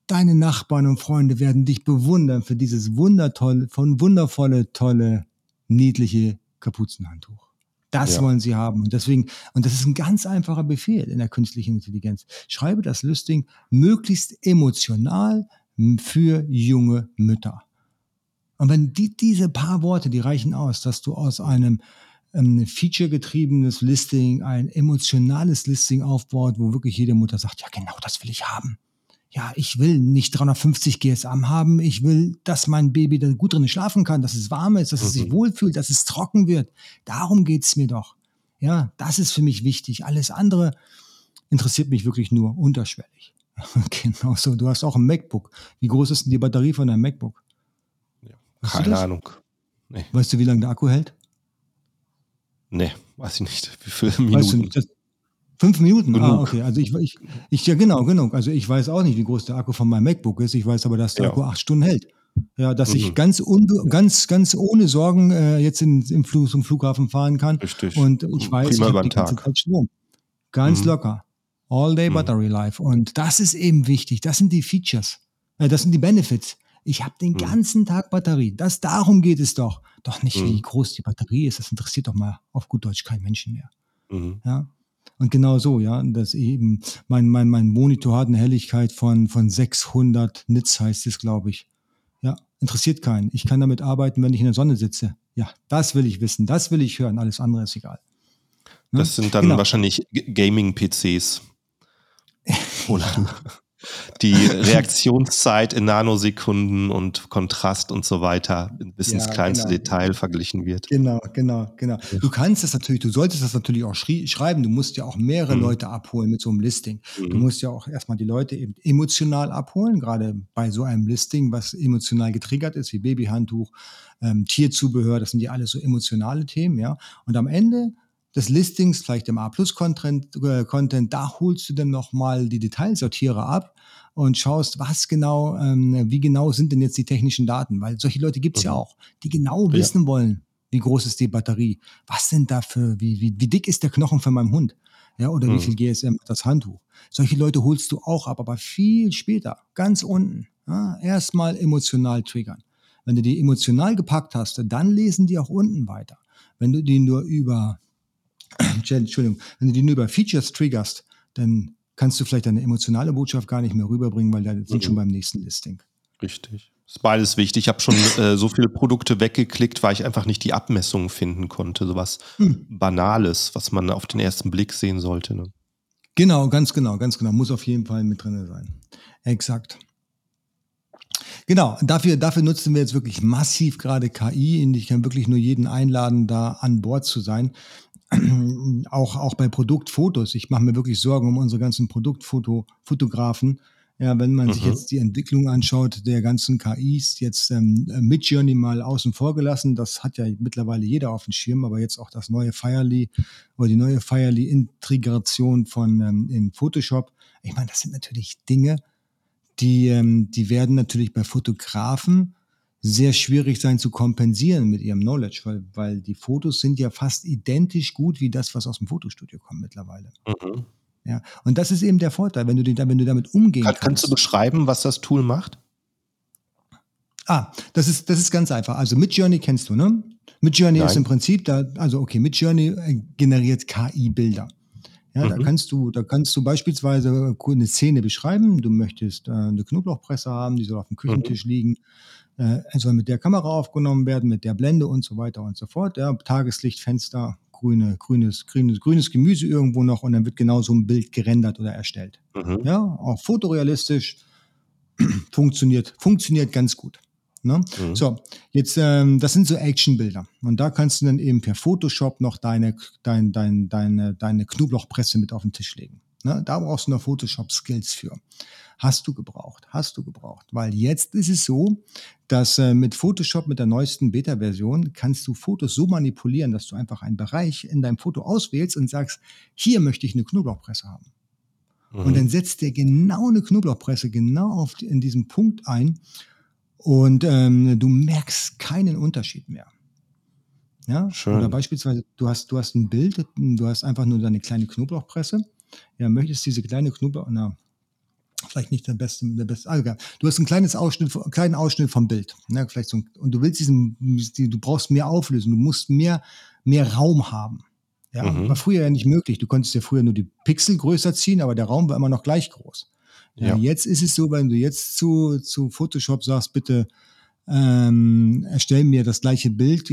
deine Nachbarn und Freunde werden dich bewundern für dieses wundertolle, von wundervolle, tolle, niedliche Kapuzenhandtuch. Das ja. wollen sie haben. Und deswegen, und das ist ein ganz einfacher Befehl in der künstlichen Intelligenz. Schreibe das Listing möglichst emotional für junge Mütter. Und wenn die, diese paar Worte, die reichen aus, dass du aus einem ähm, feature-getriebenes Listing, ein emotionales Listing aufbaut, wo wirklich jede Mutter sagt, ja genau, das will ich haben ja, ich will nicht 350 GSM haben, ich will, dass mein Baby da gut drin schlafen kann, dass es warm ist, dass mhm. es sich mhm. wohlfühlt, dass es trocken wird. Darum geht's mir doch. Ja, das ist für mich wichtig. Alles andere interessiert mich wirklich nur unterschwellig. <laughs> genau so. Du hast auch ein MacBook. Wie groß ist denn die Batterie von deinem MacBook? Ja, keine Ahnung. Nee. Weißt du, wie lange der Akku hält? Nee, weiß ich nicht. Wie viele Minuten? Weißt du Fünf Minuten? Ah, Genug. Ah, okay. Also ich, ich, ich, ja genau, genau. Also ich weiß auch nicht, wie groß der Akku von meinem MacBook ist. Ich weiß aber, dass der ja. Akku acht Stunden hält. Ja, dass mhm. ich ganz, ganz, ganz ohne Sorgen äh, jetzt in, im Flug, zum Flughafen fahren kann. Richtig. Und ich weiß, Prima ich habe die ganze Zeit Strom. Ganz mhm. locker. All Day mhm. Battery Life. Und das ist eben wichtig. Das sind die Features. Äh, das sind die Benefits. Ich habe den mhm. ganzen Tag Batterie. Das darum geht es doch. Doch nicht, wie mhm. groß die Batterie ist. Das interessiert doch mal auf gut Deutsch keinen Menschen mehr. Mhm. Ja. Und genau so, ja, dass eben mein, mein, mein Monitor hat eine Helligkeit von, von 600 Nits, heißt es, glaube ich. Ja, interessiert keinen. Ich kann damit arbeiten, wenn ich in der Sonne sitze. Ja, das will ich wissen, das will ich hören, alles andere ist egal. Ne? Das sind dann genau. wahrscheinlich Gaming-PCs. <laughs> Oder? Die <laughs> Reaktionszeit in Nanosekunden und Kontrast und so weiter bis ja, ins kleinste genau. Detail verglichen wird. Genau, genau, genau. Du kannst das natürlich, du solltest das natürlich auch schreiben. Du musst ja auch mehrere mhm. Leute abholen mit so einem Listing. Mhm. Du musst ja auch erstmal die Leute eben emotional abholen, gerade bei so einem Listing, was emotional getriggert ist, wie Babyhandtuch, ähm, Tierzubehör, das sind ja alles so emotionale Themen, ja. Und am Ende des Listings, vielleicht im A-Plus-Content, äh, Content, da holst du dann nochmal die Detailsortierer ab und schaust, was genau, ähm, wie genau sind denn jetzt die technischen Daten? Weil solche Leute gibt's mhm. ja auch, die genau ja. wissen wollen, wie groß ist die Batterie, was sind da für, wie, wie, wie dick ist der Knochen von meinem Hund? Ja, oder mhm. wie viel GSM hat das Handtuch? Solche Leute holst du auch ab, aber viel später, ganz unten. Ja, erstmal emotional triggern. Wenn du die emotional gepackt hast, dann lesen die auch unten weiter. Wenn du die nur über <coughs> Entschuldigung, wenn du die nur über Features triggerst, dann kannst du vielleicht deine emotionale Botschaft gar nicht mehr rüberbringen, weil da sind mhm. schon beim nächsten Listing. Richtig. Ist beides wichtig. Ich habe schon äh, so viele Produkte weggeklickt, weil ich einfach nicht die Abmessungen finden konnte. So was hm. Banales, was man auf den ersten Blick sehen sollte. Ne? Genau, ganz genau, ganz genau. Muss auf jeden Fall mit drin sein. Exakt. Genau, dafür, dafür nutzen wir jetzt wirklich massiv gerade KI und ich kann wirklich nur jeden einladen, da an Bord zu sein. <clears throat> auch, auch bei Produktfotos. Ich mache mir wirklich Sorgen um unsere ganzen Produktfotografen. Ja, wenn man mhm. sich jetzt die Entwicklung anschaut der ganzen KIs, jetzt ähm, Midjourney mal außen vor gelassen, das hat ja mittlerweile jeder auf dem Schirm, aber jetzt auch das neue Firely oder die neue Firely-Integration von ähm, in Photoshop. Ich meine, das sind natürlich Dinge, die, ähm, die werden natürlich bei Fotografen sehr schwierig sein zu kompensieren mit ihrem Knowledge, weil, weil die Fotos sind ja fast identisch gut wie das, was aus dem Fotostudio kommt mittlerweile. Mhm. Ja, und das ist eben der Vorteil, wenn du, den, wenn du damit umgehen Kann, kannst. Kannst du beschreiben, was das Tool macht? Ah, das ist, das ist ganz einfach. Also Midjourney kennst du, ne? Midjourney ist im Prinzip da, also okay, Midjourney äh, generiert KI-Bilder. Ja, mhm. da kannst du, da kannst du beispielsweise eine Szene beschreiben. Du möchtest äh, eine Knoblauchpresse haben, die soll auf dem Küchentisch mhm. liegen. Äh, soll mit der Kamera aufgenommen werden, mit der Blende und so weiter und so fort. Ja, Tageslichtfenster, grüne, grünes, grünes, grünes Gemüse irgendwo noch und dann wird genau so ein Bild gerendert oder erstellt. Mhm. Ja, auch fotorealistisch <clears throat> funktioniert, funktioniert ganz gut. Ne? Mhm. So, jetzt, ähm, das sind so Actionbilder. Und da kannst du dann eben per Photoshop noch deine, dein, dein, deine, deine Knoblauchpresse mit auf den Tisch legen. Ne? Da brauchst du noch Photoshop-Skills für. Hast du gebraucht, hast du gebraucht. Weil jetzt ist es so, dass äh, mit Photoshop, mit der neuesten Beta-Version, kannst du Fotos so manipulieren, dass du einfach einen Bereich in deinem Foto auswählst und sagst, hier möchte ich eine Knoblauchpresse haben. Mhm. Und dann setzt der genau eine Knoblauchpresse genau auf, in diesem Punkt ein und ähm, du merkst keinen Unterschied mehr. Ja, Schön. oder beispielsweise, du hast, du hast ein Bild, du hast einfach nur deine kleine Knoblauchpresse. Ja, möchtest diese kleine Knoblauch, na, vielleicht nicht der beste, der beste, also, du hast ein kleines Ausschnitt, einen kleinen Ausschnitt vom Bild, ne, vielleicht so, und du willst diesen, du brauchst mehr Auflösung, du musst mehr, mehr Raum haben. Ja, mhm. war früher ja nicht möglich. Du konntest ja früher nur die Pixel größer ziehen, aber der Raum war immer noch gleich groß. Ja. Jetzt ist es so, wenn du jetzt zu, zu Photoshop sagst, bitte ähm, erstell mir das gleiche Bild,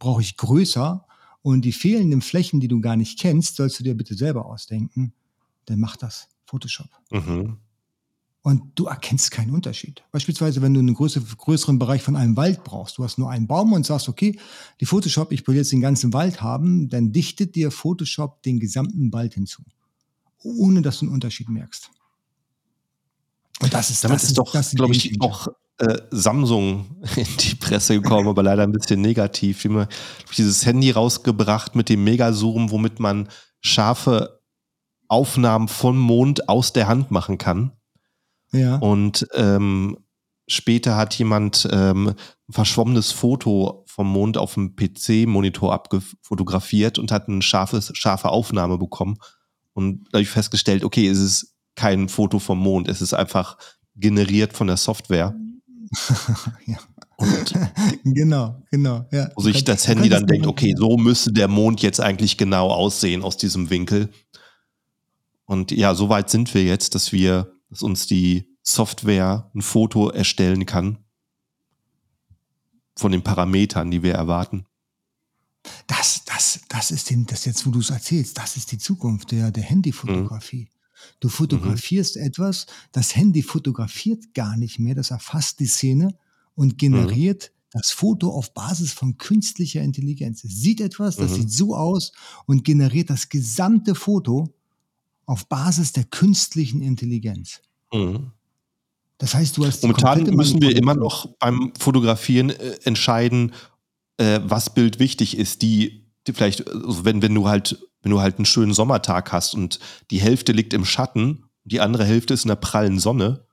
brauche ich größer und die fehlenden Flächen, die du gar nicht kennst, sollst du dir bitte selber ausdenken, dann mach das Photoshop. Mhm. Und du erkennst keinen Unterschied. Beispielsweise, wenn du einen größeren, größeren Bereich von einem Wald brauchst, du hast nur einen Baum und sagst, okay, die Photoshop, ich will jetzt den ganzen Wald haben, dann dichtet dir Photoshop den gesamten Wald hinzu, ohne dass du einen Unterschied merkst. Und das ist, Damit das ist doch, glaube ich, auch äh, Samsung <laughs> in die Presse gekommen, aber leider ein bisschen negativ. Immer dieses Handy rausgebracht mit dem Megazoom, womit man scharfe Aufnahmen vom Mond aus der Hand machen kann. Ja. Und ähm, später hat jemand ähm, ein verschwommenes Foto vom Mond auf dem PC-Monitor abgefotografiert und hat eine scharfe, scharfe Aufnahme bekommen und dadurch festgestellt, okay, es ist kein Foto vom Mond, es ist einfach generiert von der Software. <laughs> ja. Und <laughs> genau, genau. Ja. Wo sich das Handy dann denkt, okay, so müsste der Mond jetzt eigentlich genau aussehen aus diesem Winkel. Und ja, so weit sind wir jetzt, dass wir, dass uns die Software ein Foto erstellen kann von den Parametern, die wir erwarten. Das, das, das ist den, das jetzt, wo du es erzählst, das ist die Zukunft der, der Handyfotografie. Mhm. Du fotografierst mhm. etwas, das Handy fotografiert gar nicht mehr, das erfasst die Szene und generiert mhm. das Foto auf Basis von künstlicher Intelligenz. Es sieht etwas, das mhm. sieht so aus und generiert das gesamte Foto auf Basis der künstlichen Intelligenz. Mhm. Das heißt, du hast momentan müssen wir immer noch beim Fotografieren äh, entscheiden, äh, was Bild wichtig ist. Die, die vielleicht, also wenn wenn du halt wenn du halt einen schönen Sommertag hast und die Hälfte liegt im Schatten, die andere Hälfte ist in der prallen Sonne,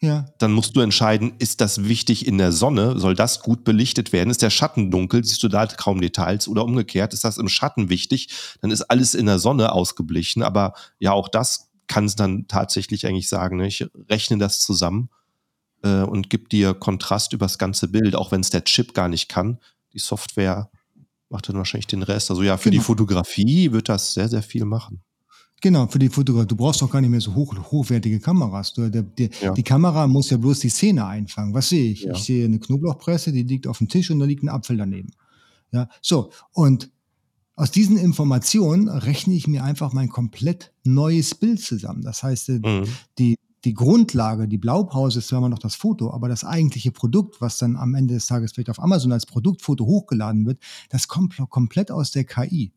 ja. dann musst du entscheiden, ist das wichtig in der Sonne? Soll das gut belichtet werden? Ist der Schatten dunkel? Siehst du da kaum Details? Oder umgekehrt, ist das im Schatten wichtig? Dann ist alles in der Sonne ausgeblichen. Aber ja, auch das kann es dann tatsächlich eigentlich sagen. Ne? Ich rechne das zusammen äh, und gebe dir Kontrast übers ganze Bild, auch wenn es der Chip gar nicht kann. Die Software macht dann wahrscheinlich den Rest. Also ja, für genau. die Fotografie wird das sehr, sehr viel machen. Genau, für die Fotografie. Du brauchst auch gar nicht mehr so hoch, hochwertige Kameras. Du, der, der, ja. Die Kamera muss ja bloß die Szene einfangen. Was sehe ich? Ja. Ich sehe eine Knoblauchpresse, die liegt auf dem Tisch und da liegt ein Apfel daneben. Ja, so. Und aus diesen Informationen rechne ich mir einfach mein komplett neues Bild zusammen. Das heißt, äh, mhm. die, die Grundlage, die Blaupause ist zwar immer noch das Foto, aber das eigentliche Produkt, was dann am Ende des Tages vielleicht auf Amazon als Produktfoto hochgeladen wird, das kommt komplett aus der KI.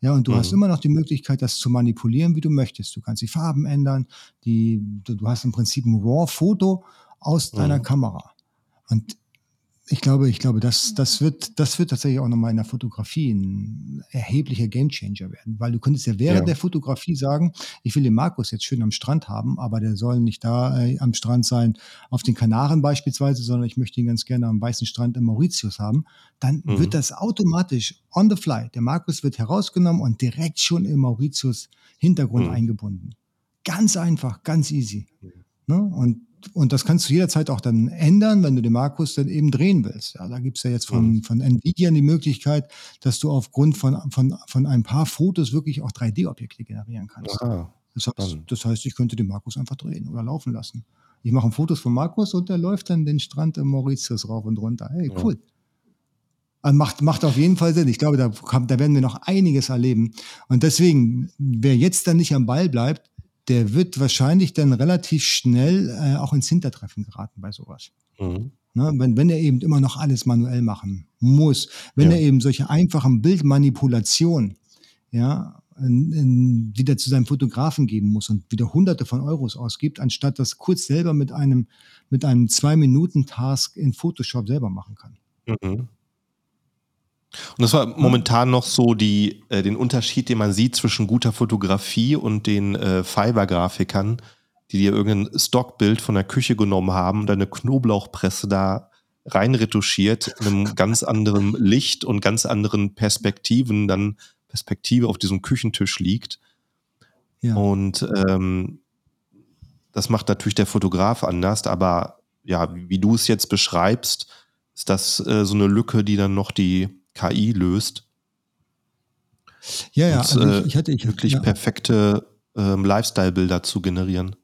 Ja, und du mhm. hast immer noch die Möglichkeit, das zu manipulieren, wie du möchtest. Du kannst die Farben ändern, die, du, du hast im Prinzip ein RAW-Foto aus deiner mhm. Kamera. Und Ich glaube, ich glaube, das, das, wird, das wird tatsächlich auch nochmal in der Fotografie ein erheblicher Gamechanger werden, weil du könntest ja während ja. der Fotografie sagen, ich will den Markus jetzt schön am Strand haben, aber der soll nicht da äh, am Strand sein, auf den Kanaren beispielsweise, sondern ich möchte ihn ganz gerne am weißen Strand in Mauritius haben. Dann mhm. wird das automatisch on the fly. Der Markus wird herausgenommen und direkt schon im Mauritius Hintergrund mhm. eingebunden. Ganz einfach, ganz easy. Mhm. Ne? Und und das kannst du jederzeit auch dann ändern, wenn du den Markus dann eben drehen willst. Ja, da gibt's ja jetzt von, mhm. von Nvidia die Möglichkeit, dass du aufgrund von, von, von ein paar Fotos wirklich auch 3D-Objekte generieren kannst. Das, heißt, das heißt, ich könnte den Markus einfach drehen oder laufen lassen. Ich mache Fotos von Markus und der läuft dann den Strand im Mauritius rauf und runter. Hey, cool. Ja. Also macht, macht auf jeden Fall Sinn. Ich glaube, da, da werden wir noch einiges erleben. Und deswegen, wer jetzt dann nicht am Ball bleibt, der wird wahrscheinlich dann relativ schnell äh, auch ins Hintertreffen geraten bei sowas. Mhm. Ne, wenn, wenn er eben immer noch alles manuell machen muss, wenn ja. er eben solche einfachen Bildmanipulationen ja, in, in, wieder zu seinem Fotografen geben muss und wieder hunderte von Euros ausgibt, anstatt das kurz selber mit einem, mit einem Zwei-Minuten-Task in Photoshop selber machen kann. Mhm. Und das war momentan noch so die, äh, den Unterschied, den man sieht zwischen guter Fotografie und den äh, Fiverr-Grafikern, die dir irgendein Stockbild von der Küche genommen haben und eine Knoblauchpresse da reinretuschiert, in einem <laughs> ganz anderen Licht und ganz anderen Perspektiven, dann Perspektive auf diesem Küchentisch liegt. Ja. Und ähm, das macht natürlich der Fotograf anders, aber ja, wie, wie du es jetzt beschreibst, ist das äh, so eine Lücke, die dann noch die KI löst. Ja, ja. Und, also ich, ich, hatte ich, wirklich ja. perfekte ähm, Lifestyle-Bilder zu generieren.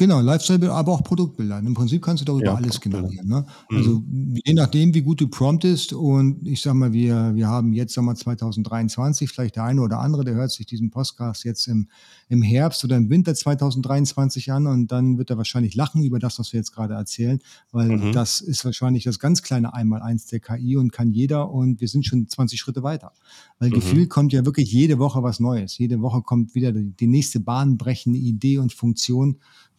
Genau, Lifestyle, aber auch Produktbilder. Im Prinzip kannst du darüber ja, alles generieren. Ne? Mhm. Also je nachdem, wie gut du promptest und ich sag mal, wir, wir haben jetzt Sommer 2023, vielleicht der eine oder andere, der hört sich diesen Podcast jetzt im, im Herbst oder im Winter 2023 an und dann wird er wahrscheinlich lachen über das, was wir jetzt gerade erzählen, weil mhm. das ist wahrscheinlich das ganz kleine Einmaleins der KI und kann jeder und wir sind schon 20 Schritte weiter. Weil mhm. gefühlt kommt ja wirklich jede Woche was Neues. Jede Woche kommt wieder die, die nächste bahnbrechende Idee und Funktion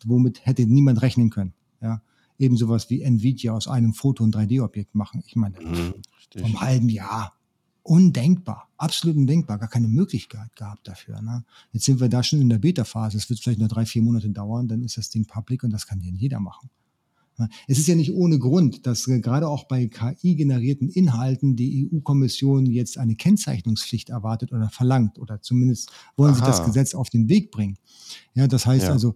womit hätte niemand rechnen können. Ja, eben sowas wie Nvidia aus einem Foto ein 3D-Objekt machen. Ich meine, mhm, vor einem halben Jahr undenkbar, absolut undenkbar, gar keine Möglichkeit gehabt dafür. Ne? Jetzt sind wir da schon in der Beta-Phase. Es wird vielleicht nur drei, vier Monate dauern, dann ist das Ding public und das kann ja jeder machen. Es ist ja nicht ohne Grund, dass gerade auch bei KI-generierten Inhalten die EU-Kommission jetzt eine Kennzeichnungspflicht erwartet oder verlangt oder zumindest wollen Aha. sie das Gesetz auf den Weg bringen. Ja, das heißt ja. also,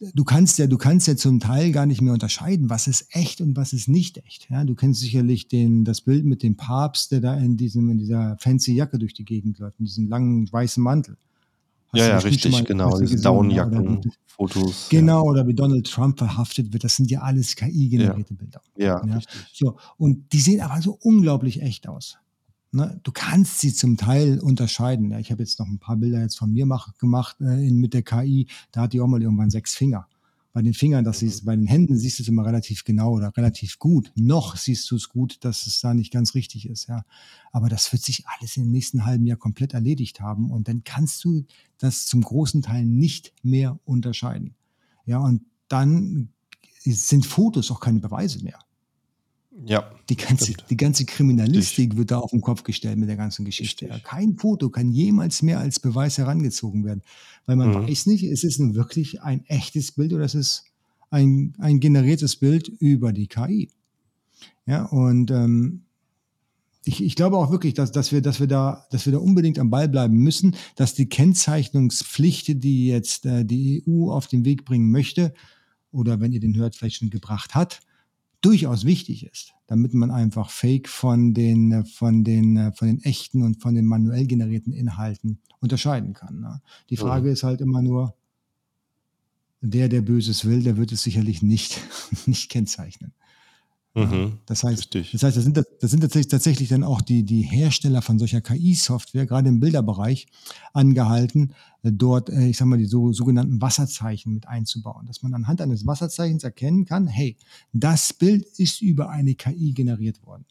du kannst ja, du kannst ja zum Teil gar nicht mehr unterscheiden, was ist echt und was ist nicht echt. Ja, du kennst sicherlich den, das Bild mit dem Papst, der da in diesem, in dieser fancy Jacke durch die Gegend läuft, in diesem langen weißen Mantel. Hast ja, ja, richtig, mal, genau, diese Downjacken-Fotos. Genau, ja. oder wie Donald Trump verhaftet wird, das sind ja alles KI-generierte ja. Bilder. Ja, ja. So, und die sehen aber so unglaublich echt aus. Ne, du kannst sie zum Teil unterscheiden. Ja, ich habe jetzt noch ein paar Bilder jetzt von mir mach, gemacht äh, in, mit der KI. Da hat die auch mal irgendwann sechs Finger. Bei den Fingern, das siehst, bei den Händen siehst du es immer relativ genau oder relativ gut. Noch siehst du es gut, dass es da nicht ganz richtig ist. Ja, aber das wird sich alles im nächsten halben Jahr komplett erledigt haben und dann kannst du das zum großen Teil nicht mehr unterscheiden. Ja, und dann sind Fotos auch keine Beweise mehr. Ja. Die ganze, die ganze Kriminalistik ich. wird da auf den Kopf gestellt mit der ganzen Geschichte. Richtig. Kein Foto kann jemals mehr als Beweis herangezogen werden. Weil man mhm. weiß nicht, ist es nun wirklich ein echtes Bild oder ist es ein, ein generiertes Bild über die KI. Ja, und ähm, ich, ich glaube auch wirklich, dass, dass, wir, dass, wir da, dass wir da unbedingt am Ball bleiben müssen, dass die Kennzeichnungspflicht, die jetzt äh, die EU auf den Weg bringen möchte, oder wenn ihr den hört, vielleicht schon gebracht hat, durchaus wichtig ist, damit man einfach Fake von den, von den, von den echten und von den manuell generierten Inhalten unterscheiden kann. Ne? Die Frage mhm. ist halt immer nur, der, der Böses will, der wird es sicherlich nicht, <laughs> nicht kennzeichnen. Mhm, das heißt, richtig. das heißt, das sind, das sind tatsächlich, tatsächlich dann auch die, die Hersteller von solcher KI-Software, gerade im Bilderbereich, angehalten, äh, dort, äh, ich sag mal, die so, sogenannten Wasserzeichen mit einzubauen. Dass man anhand eines Wasserzeichens erkennen kann, hey, das Bild ist über eine KI generiert worden.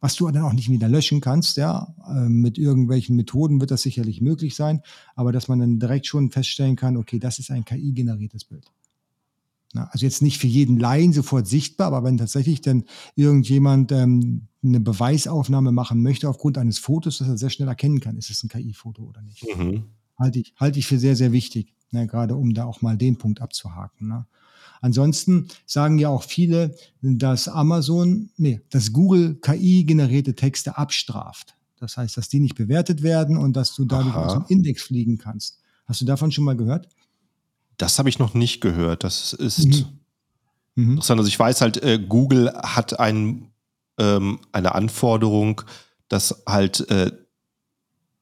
Was du dann auch nicht wieder löschen kannst, ja, äh, mit irgendwelchen Methoden wird das sicherlich möglich sein, aber dass man dann direkt schon feststellen kann, okay, das ist ein KI-generiertes Bild. Also jetzt nicht für jeden Laien sofort sichtbar, aber wenn tatsächlich dann irgendjemand ähm, eine Beweisaufnahme machen möchte aufgrund eines Fotos, dass er sehr schnell erkennen kann, ist es ein KI-Foto oder nicht. Mhm. Halte ich, halte ich für sehr, sehr wichtig, ne, gerade um da auch mal den Punkt abzuhaken. Ne. Ansonsten sagen ja auch viele, dass Amazon, nee, dass Google KI-generierte Texte abstraft. Das heißt, dass die nicht bewertet werden und dass du dadurch Aha. aus dem Index fliegen kannst. Hast du davon schon mal gehört? Das habe ich noch nicht gehört. Das ist mhm. mhm. interessant. Also ich weiß halt, äh, Google hat ein, ähm, eine Anforderung, dass halt äh,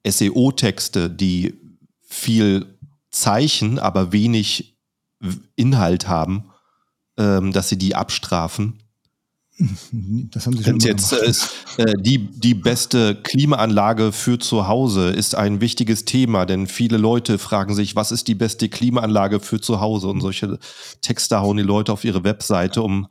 SEO-Texte, die viel Zeichen, aber wenig Inhalt haben, ähm, dass sie die abstrafen. <laughs> Das haben sie schon jetzt ist, äh, die, die beste Klimaanlage für zu Hause ist ein wichtiges Thema, denn viele Leute fragen sich, was ist die beste Klimaanlage für zu Hause? Und solche Texte hauen die Leute auf ihre Webseite, um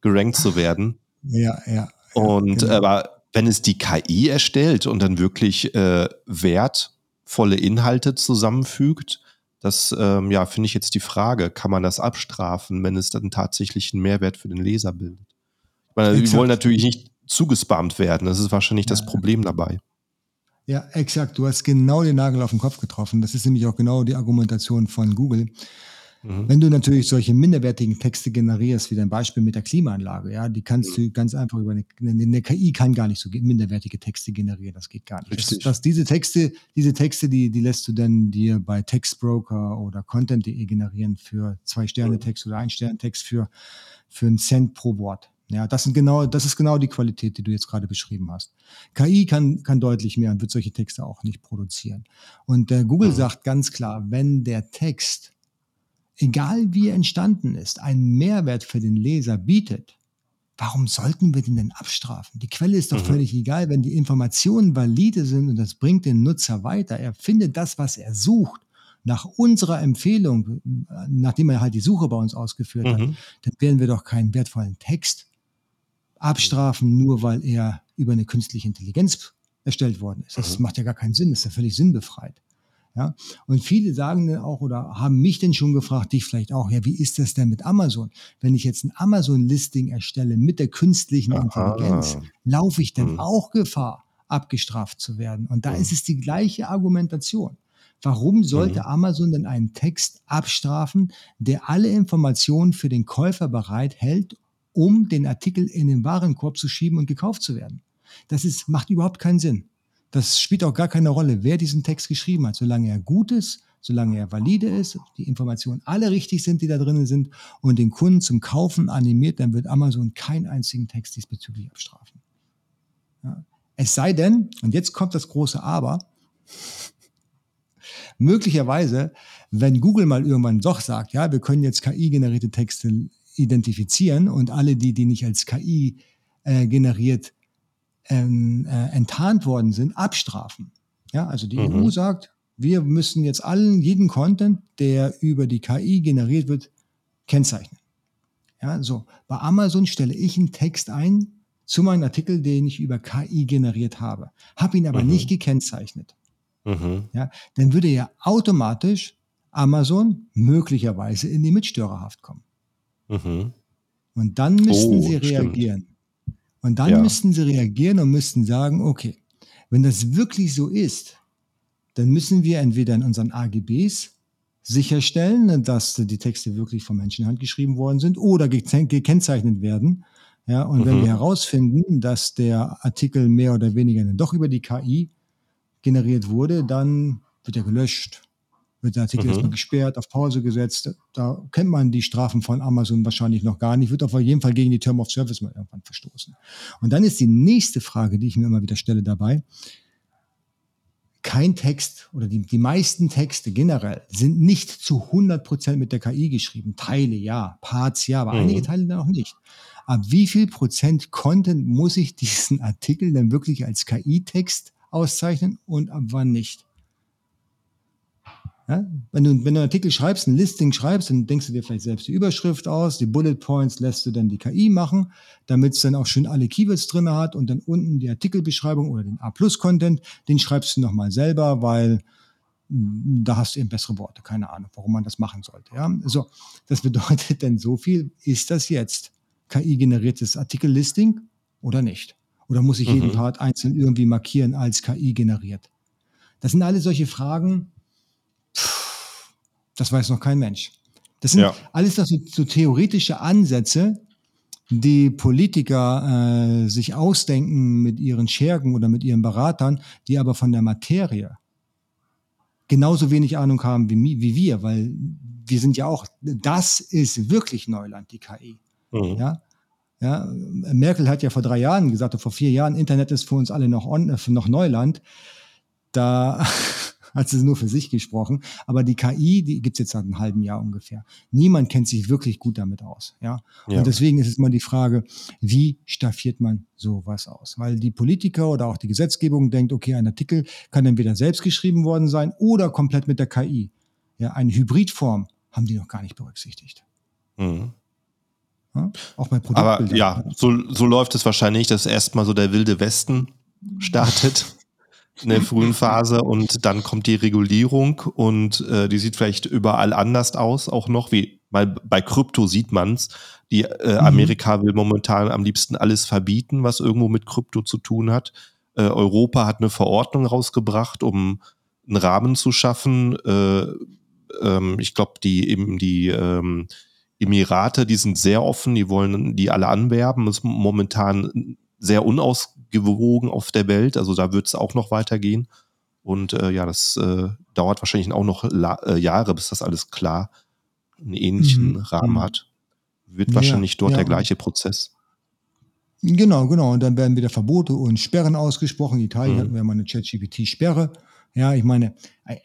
gerankt zu werden. Ja, ja. Und genau. aber wenn es die KI erstellt und dann wirklich äh, wertvolle Inhalte zusammenfügt, das ähm, ja, finde ich jetzt die Frage, kann man das abstrafen, wenn es dann tatsächlich einen Mehrwert für den Leser bildet? Weil wir wollen natürlich nicht zugespammt werden. Das ist wahrscheinlich das Problem dabei. Ja, exakt. Du hast genau den Nagel auf den Kopf getroffen. Das ist nämlich auch genau die Argumentation von Google. Mhm. Wenn du natürlich solche minderwertigen Texte generierst, wie dein Beispiel mit der Klimaanlage, ja, die kannst mhm. du ganz einfach über eine, eine, KI kann gar nicht so minderwertige Texte generieren, das geht gar nicht. Richtig. Das, das, diese Texte, diese Texte, die, die lässt du dann dir bei Textbroker oder Content.de generieren für zwei Sterne Text oder ein Stern Text für, für einen Cent pro Wort. Ja, das sind genau, das ist genau die Qualität, die du jetzt gerade beschrieben hast. KI kann, kann deutlich mehr und wird solche Texte auch nicht produzieren. Und äh, Google mhm. sagt ganz klar, wenn der Text egal wie er entstanden ist, einen Mehrwert für den Leser bietet, warum sollten wir den denn abstrafen? Die Quelle ist doch mhm. völlig egal, wenn die Informationen valide sind und das bringt den Nutzer weiter. Er findet das, was er sucht. Nach unserer Empfehlung, nachdem er halt die Suche bei uns ausgeführt mhm. hat, dann werden wir doch keinen wertvollen Text abstrafen, nur weil er über eine künstliche Intelligenz erstellt worden ist. Das mhm. macht ja gar keinen Sinn, das ist ja völlig sinnbefreit. Ja, und viele sagen dann auch oder haben mich denn schon gefragt, dich vielleicht auch, ja, wie ist das denn mit Amazon? Wenn ich jetzt ein Amazon-Listing erstelle mit der künstlichen Aha. Intelligenz, laufe ich denn hm. auch Gefahr, abgestraft zu werden? Und da hm. ist es die gleiche Argumentation. Warum sollte hm. Amazon denn einen Text abstrafen, der alle Informationen für den Käufer bereithält, um den Artikel in den Warenkorb zu schieben und gekauft zu werden? Das ist, macht überhaupt keinen Sinn. Das spielt auch gar keine Rolle, wer diesen Text geschrieben hat, solange er gut ist, solange er valide ist, die Informationen alle richtig sind, die da drin sind und den Kunden zum Kaufen animiert, dann wird Amazon keinen einzigen Text diesbezüglich abstrafen. Ja. Es sei denn, und jetzt kommt das große Aber, möglicherweise, wenn Google mal irgendwann doch sagt, ja, wir können jetzt KI-generierte Texte identifizieren und alle die, die nicht als KI äh, generiert ähm, äh, enttarnt worden sind, abstrafen. Ja, also die mhm. EU sagt, wir müssen jetzt allen, jeden Content, der über die KI generiert wird, kennzeichnen. Ja, so. Bei Amazon stelle ich einen Text ein zu meinem Artikel, den ich über KI generiert habe, habe ihn aber mhm. nicht gekennzeichnet. Mhm. Ja, dann würde ja automatisch Amazon möglicherweise in die Mitstörerhaft kommen. Mhm. Und dann müssten oh, sie reagieren. Stimmt. Und dann ja. müssten sie reagieren und müssten sagen, okay, wenn das wirklich so ist, dann müssen wir entweder in unseren AGBs sicherstellen, dass die Texte wirklich von Menschenhand geschrieben worden sind oder gekennzeichnet werden. Ja, und mhm. wenn wir herausfinden, dass der Artikel mehr oder weniger dann doch über die KI generiert wurde, dann wird er gelöscht wird der Artikel mhm. erstmal gesperrt, auf Pause gesetzt. Da kennt man die Strafen von Amazon wahrscheinlich noch gar nicht, wird auf jeden Fall gegen die Term of Service mal irgendwann verstoßen. Und dann ist die nächste Frage, die ich mir immer wieder stelle dabei, kein Text oder die, die meisten Texte generell sind nicht zu 100 Prozent mit der KI geschrieben. Teile ja, Parts ja, aber mhm. einige Teile dann auch nicht. Ab wie viel Prozent Content muss ich diesen Artikel dann wirklich als KI-Text auszeichnen und ab wann nicht? Ja? Wenn, du, wenn du einen Artikel schreibst, ein Listing schreibst, dann denkst du dir vielleicht selbst die Überschrift aus, die Bullet Points lässt du dann die KI machen, damit es dann auch schön alle Keywords drin hat und dann unten die Artikelbeschreibung oder den A-Plus-Content, den schreibst du nochmal selber, weil da hast du eben bessere Worte, keine Ahnung, warum man das machen sollte. Ja? So, das <laughs> bedeutet denn so viel, ist das jetzt KI-generiertes Artikellisting oder nicht? Oder muss ich mhm. jeden Part einzeln irgendwie markieren als KI generiert? Das sind alle solche Fragen, das weiß noch kein Mensch. Das sind ja. alles das so, so, theoretische Ansätze, die Politiker äh, sich ausdenken mit ihren Schergen oder mit ihren Beratern, die aber von der Materie genauso wenig Ahnung haben wie, wie wir, weil wir sind ja auch, das ist wirklich Neuland, die KI. Mhm. Ja? Ja, Merkel hat ja vor drei Jahren gesagt, vor vier Jahren, Internet ist für uns alle noch, on, äh, noch Neuland. Da <laughs> hat sie nur für sich gesprochen. Aber die KI, die gibt's jetzt seit einem halben Jahr ungefähr. Niemand kennt sich wirklich gut damit aus. Ja? ja. Und deswegen ist es mal die Frage, wie staffiert man sowas aus? Weil die Politiker oder auch die Gesetzgebung denkt, okay, ein Artikel kann entweder selbst geschrieben worden sein oder komplett mit der KI. Ja, eine Hybridform haben die noch gar nicht berücksichtigt. Mhm. Ja? Auch bei Produktbildern. Aber ja, so, so läuft es wahrscheinlich, dass erstmal so der wilde Westen startet in der frühen Phase und dann kommt die Regulierung und äh, die sieht vielleicht überall anders aus, auch noch wie, weil bei Krypto sieht man's. Die äh, mhm. Amerika will momentan am liebsten alles verbieten, was irgendwo mit Krypto zu tun hat. Äh, Europa hat eine Verordnung rausgebracht, um einen Rahmen zu schaffen. Äh, ähm, ich glaube, die eben die ähm, Emirate, die sind sehr offen, die wollen die alle anwerben. Ist momentan sehr unausgewogen auf der Welt. Also da wird es auch noch weitergehen. Und äh, ja, das äh, dauert wahrscheinlich auch noch äh, Jahre, bis das alles klar einen ähnlichen mhm. Rahmen mhm. hat. Wird wahrscheinlich ja, dort ja. der gleiche Prozess. Genau, genau. Und dann werden wieder Verbote und Sperren ausgesprochen. In Italien mhm. hatten wir mal eine ChatGPT-Sperre. Ja, ich meine,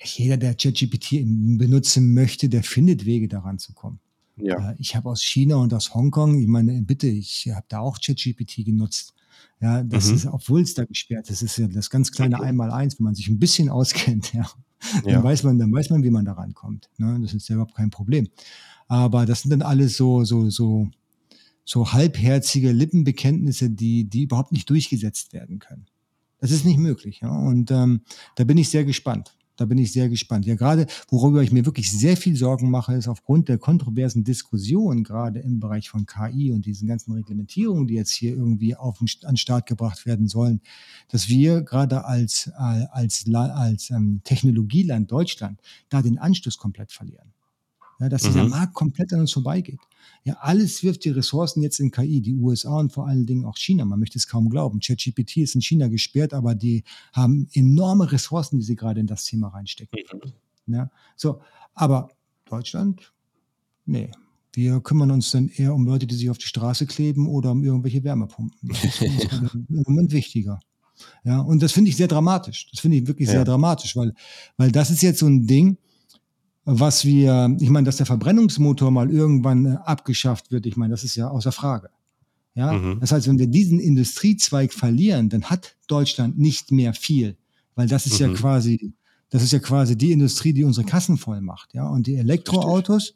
jeder, der ChatGPT benutzen möchte, der findet Wege daran zu kommen. Ja. Äh, ich habe aus China und aus Hongkong, ich meine, bitte, ich habe da auch ChatGPT genutzt. Ja, das mhm. ist, obwohl es da gesperrt ist, ist ja das ganz kleine okay. Einmaleins, wenn man sich ein bisschen auskennt, <laughs> ja, dann ja. weiß man, dann weiß man, wie man da rankommt. Ne? Das ist ja überhaupt kein Problem. Aber das sind dann alles so, so, so, so halbherzige Lippenbekenntnisse, die, die überhaupt nicht durchgesetzt werden können. Das ist nicht möglich. Ja? Und ähm, da bin ich sehr gespannt. Da bin ich sehr gespannt. Ja, gerade worüber ich mir wirklich sehr viel Sorgen mache, ist aufgrund der kontroversen Diskussion, gerade im Bereich von KI und diesen ganzen Reglementierungen, die jetzt hier irgendwie auf den, an den Start gebracht werden sollen, dass wir gerade als, äh, als, als ähm, Technologieland Deutschland da den Anschluss komplett verlieren. Ja, dass mhm. dieser Markt komplett an uns vorbeigeht. Ja, alles wirft die Ressourcen jetzt in KI, die USA und vor allen Dingen auch China. Man möchte es kaum glauben. ChatGPT ist in China gesperrt, aber die haben enorme Ressourcen, die sie gerade in das Thema reinstecken. Mhm. Ja, so, aber Deutschland, nee. Wir kümmern uns dann eher um Leute, die sich auf die Straße kleben oder um irgendwelche Wärmepumpen. Das ist <laughs> im Moment wichtiger. Ja, und das finde ich sehr dramatisch. Das finde ich wirklich ja. sehr dramatisch, weil, weil das ist jetzt so ein Ding, was wir, ich meine, dass der Verbrennungsmotor mal irgendwann äh, abgeschafft wird, ich meine, das ist ja außer Frage. Ja, mhm. das heißt, wenn wir diesen Industriezweig verlieren, dann hat Deutschland nicht mehr viel, weil das ist mhm. ja quasi, das ist ja quasi die Industrie, die unsere Kassen voll macht. Ja, und die Elektroautos,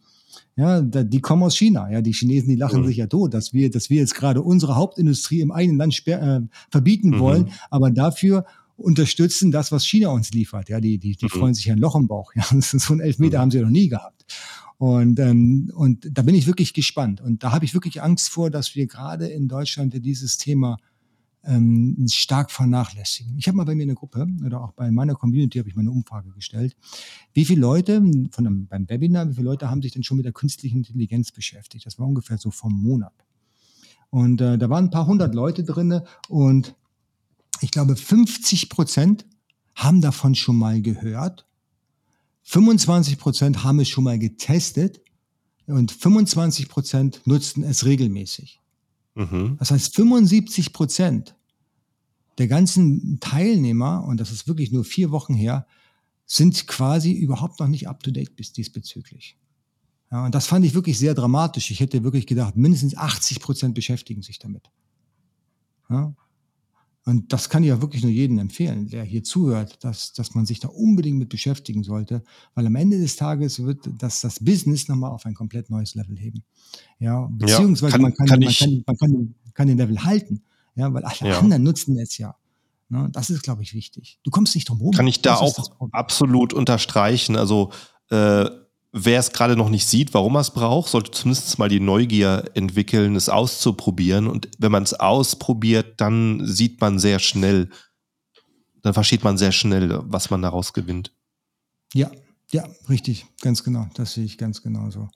ja, die kommen aus China. Ja, die Chinesen, die lachen mhm. sich ja tot, dass wir, dass wir jetzt gerade unsere Hauptindustrie im eigenen Land äh, verbieten mhm. wollen, aber dafür unterstützen das, was China uns liefert. Ja, die, die, die mhm. freuen sich ein Loch im Bauch. Ja, <laughs> so ein Elfmeter mhm. haben sie noch nie gehabt. Und, ähm, und da bin ich wirklich gespannt. Und da habe ich wirklich Angst vor, dass wir gerade in Deutschland dieses Thema ähm, stark vernachlässigen. Ich habe mal bei mir in der Gruppe oder auch bei meiner Community habe ich mal eine Umfrage gestellt. Wie viele Leute von einem, beim Webinar, wie viele Leute haben sich denn schon mit der künstlichen Intelligenz beschäftigt? Das war ungefähr so vom Monat. Und äh, da waren ein paar hundert Leute drinne und ich glaube, 50 Prozent haben davon schon mal gehört. 25 Prozent haben es schon mal getestet und 25 Prozent nutzten es regelmäßig. Mhm. Das heißt, 75 Prozent der ganzen Teilnehmer, und das ist wirklich nur vier Wochen her, sind quasi überhaupt noch nicht up to date bis diesbezüglich. Ja, und das fand ich wirklich sehr dramatisch. Ich hätte wirklich gedacht, mindestens 80 Prozent beschäftigen sich damit. Ja, und das kann ich ja wirklich nur jedem empfehlen, der hier zuhört, dass, dass man sich da unbedingt mit beschäftigen sollte, weil am Ende des Tages wird das, das Business nochmal auf ein komplett neues Level heben. Ja, beziehungsweise ja, kann, man, kann, kann man, kann, man kann, kann den Level halten, ja, weil alle ja. anderen nutzen es ja. Ne? Das ist, glaube ich, wichtig. Du kommst nicht drum herum. Kann ich da auch absolut unterstreichen. Also äh, wer es gerade noch nicht sieht, warum er es braucht, sollte zumindest mal die Neugier entwickeln, es auszuprobieren. Und wenn man es ausprobiert, dann sieht man sehr schnell, dann versteht man sehr schnell, was man daraus gewinnt. Ja, ja, richtig, ganz genau. Das sehe ich ganz genauso.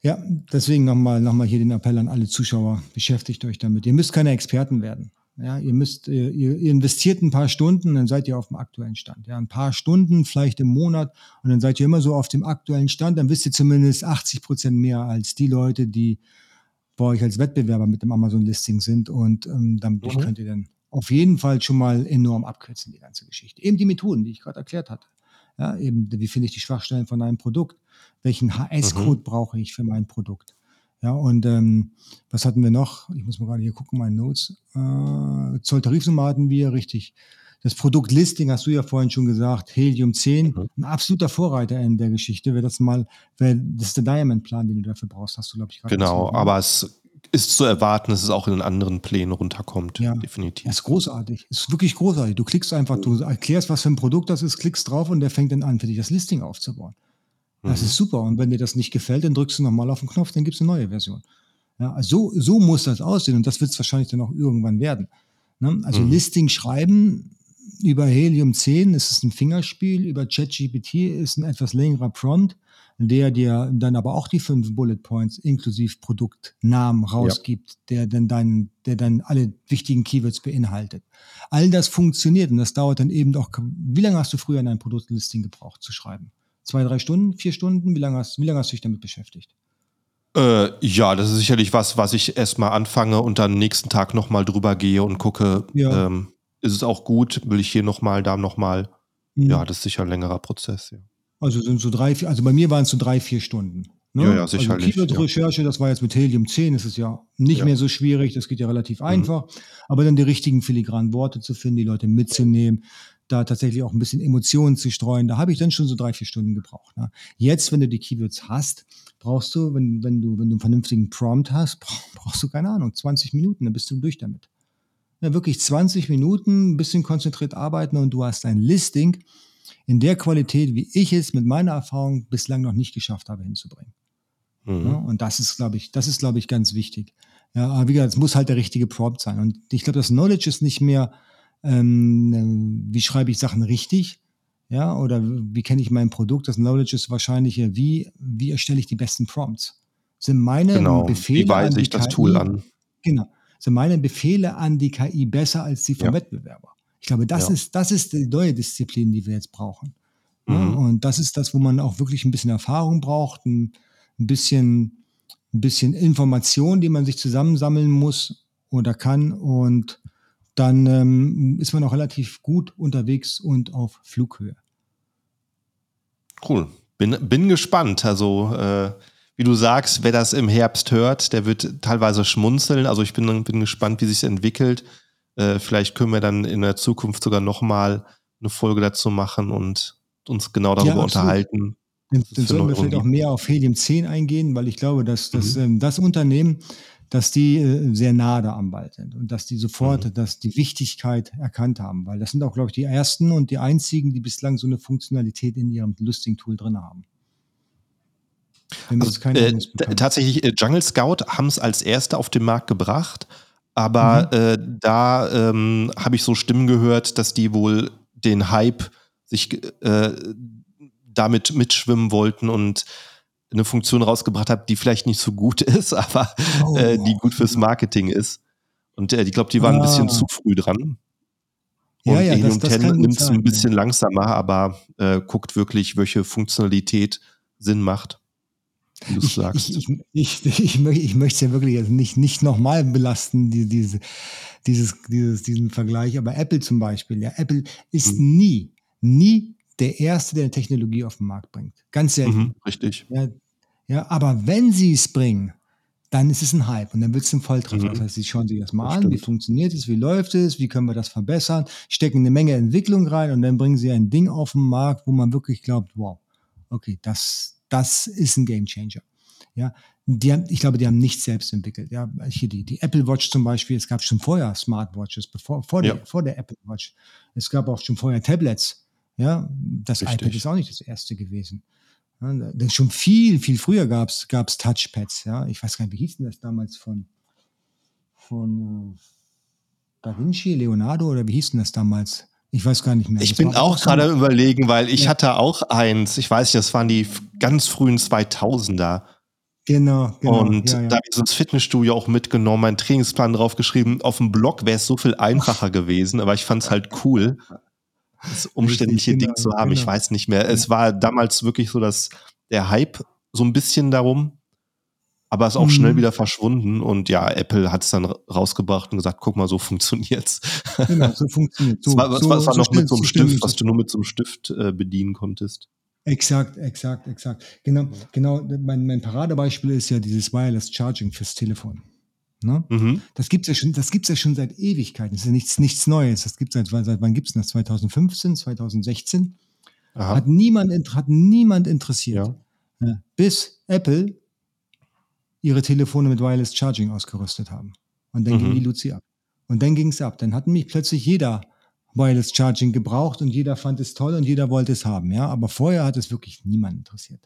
Ja, deswegen nochmal noch mal hier den Appell an alle Zuschauer, beschäftigt euch damit. Ihr müsst keine Experten werden. Ja, ihr müsst, ihr, ihr investiert ein paar Stunden, dann seid ihr auf dem aktuellen Stand. Ja, ein paar Stunden, vielleicht im Monat, und dann seid ihr immer so auf dem aktuellen Stand. Dann wisst ihr zumindest 80 Prozent mehr als die Leute, die bei euch als Wettbewerber mit dem Amazon-Listing sind. Und ähm, damit mhm. könnt ihr dann auf jeden Fall schon mal enorm abkürzen, die ganze Geschichte. Eben die Methoden, die ich gerade erklärt hatte. Ja, eben, wie finde ich die Schwachstellen von einem Produkt? Welchen HS-Code mhm. brauche ich für mein Produkt? Ja, und ähm, was hatten wir noch? Ich muss mal gerade hier gucken, meine Notes. Äh, Zolltarifnummer hatten wir, richtig. Das Produktlisting hast du ja vorhin schon gesagt, Helium 10, mhm. ein absoluter Vorreiter in der Geschichte. Wer das mal, wer, das ist der Diamond-Plan, den du dafür brauchst, hast du, glaube ich, gerade Genau, gesagt, ne? aber es ist zu erwarten, dass es auch in anderen Plänen runterkommt. Ja, definitiv. Das ist großartig. Ist wirklich großartig. Du klickst einfach, du erklärst, was für ein Produkt das ist, klickst drauf und der fängt dann an, für dich das Listing aufzubauen. Das mhm. ist super. Und wenn dir das nicht gefällt, dann drückst du nochmal auf den Knopf, dann gibt es eine neue Version. Ja, so, so muss das aussehen und das wird es wahrscheinlich dann auch irgendwann werden. Ne? Also mhm. Listing schreiben über Helium 10 ist es ein Fingerspiel, über ChatGPT ist ein etwas längerer Prompt, der dir dann aber auch die fünf Bullet Points inklusive Produktnamen rausgibt, ja. der dann dein, der dann alle wichtigen Keywords beinhaltet. All das funktioniert und das dauert dann eben auch. Wie lange hast du früher in ein Produktlisting gebraucht zu schreiben? Zwei, drei Stunden, vier Stunden? Wie lange hast, wie lange hast du dich damit beschäftigt? Äh, ja, das ist sicherlich was, was ich erstmal anfange und dann nächsten Tag nochmal drüber gehe und gucke, ja. ähm, ist es auch gut, will ich hier nochmal, da nochmal. Mhm. Ja, das ist sicher ein längerer Prozess, ja. Also sind so drei, vier, also bei mir waren es so drei, vier Stunden. Ne? Ja, ja, sicherlich. Also Keyword-Recherche, ja. das war jetzt mit Helium 10, das ist ja nicht ja. mehr so schwierig, das geht ja relativ mhm. einfach. Aber dann die richtigen filigranen Worte zu finden, die Leute mitzunehmen, da tatsächlich auch ein bisschen Emotionen zu streuen. Da habe ich dann schon so drei, vier Stunden gebraucht. Ne? Jetzt, wenn du die Keywords hast, brauchst du, wenn, wenn, du, wenn du einen vernünftigen Prompt hast, <laughs> brauchst du, keine Ahnung, 20 Minuten, dann bist du durch damit. Ja, wirklich 20 Minuten, ein bisschen konzentriert arbeiten und du hast ein Listing in der Qualität, wie ich es mit meiner Erfahrung bislang noch nicht geschafft habe, hinzubringen. Mhm. Ja, und das ist, glaube ich, das ist, glaube ich, ganz wichtig. Ja, aber wie gesagt, es muss halt der richtige Prompt sein. Und ich glaube, das Knowledge ist nicht mehr, ähm, wie schreibe ich Sachen richtig, ja, oder wie kenne ich mein Produkt? Das Knowledge ist wahrscheinlich, wie, wie erstelle ich die besten Prompts? Sind meine genau. Befehle. Wie weise ich das KI, Tool an? Genau. Sind meine Befehle an die KI besser als die vom ja. Wettbewerber? Ich glaube, das, ja. ist, das ist die neue Disziplin, die wir jetzt brauchen. Mhm. Und das ist das, wo man auch wirklich ein bisschen Erfahrung braucht, ein, ein, bisschen, ein bisschen Information, die man sich zusammensammeln muss oder kann. Und dann ähm, ist man auch relativ gut unterwegs und auf Flughöhe. Cool. Bin, bin gespannt. Also, äh, wie du sagst, wer das im Herbst hört, der wird teilweise schmunzeln. Also, ich bin, bin gespannt, wie sich entwickelt. Äh, vielleicht können wir dann in der Zukunft sogar nochmal eine Folge dazu machen und uns genau darüber ja, unterhalten. Dann, dann sollten wir vielleicht auch mehr auf Helium 10 eingehen, weil ich glaube, dass, dass mhm. ähm, das Unternehmen dass die äh, sehr nah da am Ball sind und dass die sofort, mhm. dass die Wichtigkeit erkannt haben, weil das sind auch, glaube ich, die ersten und die einzigen, die bislang so eine Funktionalität in ihrem Listing-Tool drin haben. Also, äh, tatsächlich, äh, Jungle Scout haben es als erste auf den Markt gebracht, aber mhm. äh, da ähm, habe ich so Stimmen gehört, dass die wohl den Hype sich äh, damit mitschwimmen wollten und eine Funktion rausgebracht habe, die vielleicht nicht so gut <laughs> ist, aber oh, äh, die gut fürs Marketing ist. Und äh, ich glaube, die waren ah. ein bisschen ah. zu früh dran. Und ja, ja, Helium das, das 10 nimmt es ein bisschen ja. langsamer, aber äh, guckt wirklich, welche Funktionalität Sinn macht. Wie ich, sagst. Ich, ich, ich, ich, ich möchte es ja wirklich nicht, nicht nochmal belasten, die, diese, dieses, dieses, diesen Vergleich. Aber Apple zum Beispiel, ja, Apple ist hm. nie, nie der Erste, der eine Technologie auf den Markt bringt. Ganz selten. Mhm, richtig. Ja, ja, aber wenn sie es bringen, dann ist es ein Hype und dann wird es ein Volltreffer. Mhm. Das heißt, sie schauen sich das mal das an, wie funktioniert es, wie läuft es, wie können wir das verbessern, stecken eine Menge Entwicklung rein und dann bringen sie ein Ding auf den Markt, wo man wirklich glaubt, wow, okay, das, das ist ein Game Changer. Ja, die haben, ich glaube, die haben nichts selbst entwickelt. Ja, hier die, die Apple Watch zum Beispiel, es gab schon vorher Smartwatches, bevor, vor, ja. der, vor der Apple Watch. Es gab auch schon vorher Tablets. Ja, das Richtig. iPad ist auch nicht das erste gewesen. Ja, schon viel, viel früher gab es Touchpads. Ja, ich weiß gar nicht, wie hieß denn das damals von, von äh, Da Vinci, Leonardo oder wie hieß denn das damals? Ich weiß gar nicht mehr. Ich das bin auch gerade so überlegen, weil ich ja. hatte auch eins. Ich weiß nicht, das waren die ganz frühen 2000er. Genau, genau. Und ja, ja. da habe ich so ins Fitnessstudio auch mitgenommen, meinen Trainingsplan draufgeschrieben. Auf dem Blog wäre es so viel einfacher gewesen, aber ich fand es halt cool, das umständliche Richtig, Ding genau, zu haben. Genau. Ich weiß nicht mehr. Es war damals wirklich so, dass der Hype so ein bisschen darum, aber ist auch mhm. schnell wieder verschwunden. Und ja, Apple hat es dann rausgebracht und gesagt, guck mal, so <laughs> funktioniert's. Genau, so funktioniert so, es war, so, war, war so noch mit so einem Stift, was du nur mit so einem Stift äh, bedienen konntest. Exakt, exakt, exakt. Genau, genau. Mein, mein Paradebeispiel ist ja dieses Wireless Charging fürs Telefon. Ne? Mhm. Das gibt's ja schon, das gibt's ja schon seit Ewigkeiten. Das ist ja nichts, nichts Neues. Das gibt's seit, seit wann gibt's das? 2015, 2016? Aha. Hat niemand, hat niemand interessiert. Ja. Ja. Bis Apple ihre Telefone mit Wireless Charging ausgerüstet haben. Und dann mhm. ging die Luzi ab. Und dann ging's ab. Dann hat mich plötzlich jeder Wireless Charging gebraucht und jeder fand es toll und jeder wollte es haben. Ja, aber vorher hat es wirklich niemand interessiert.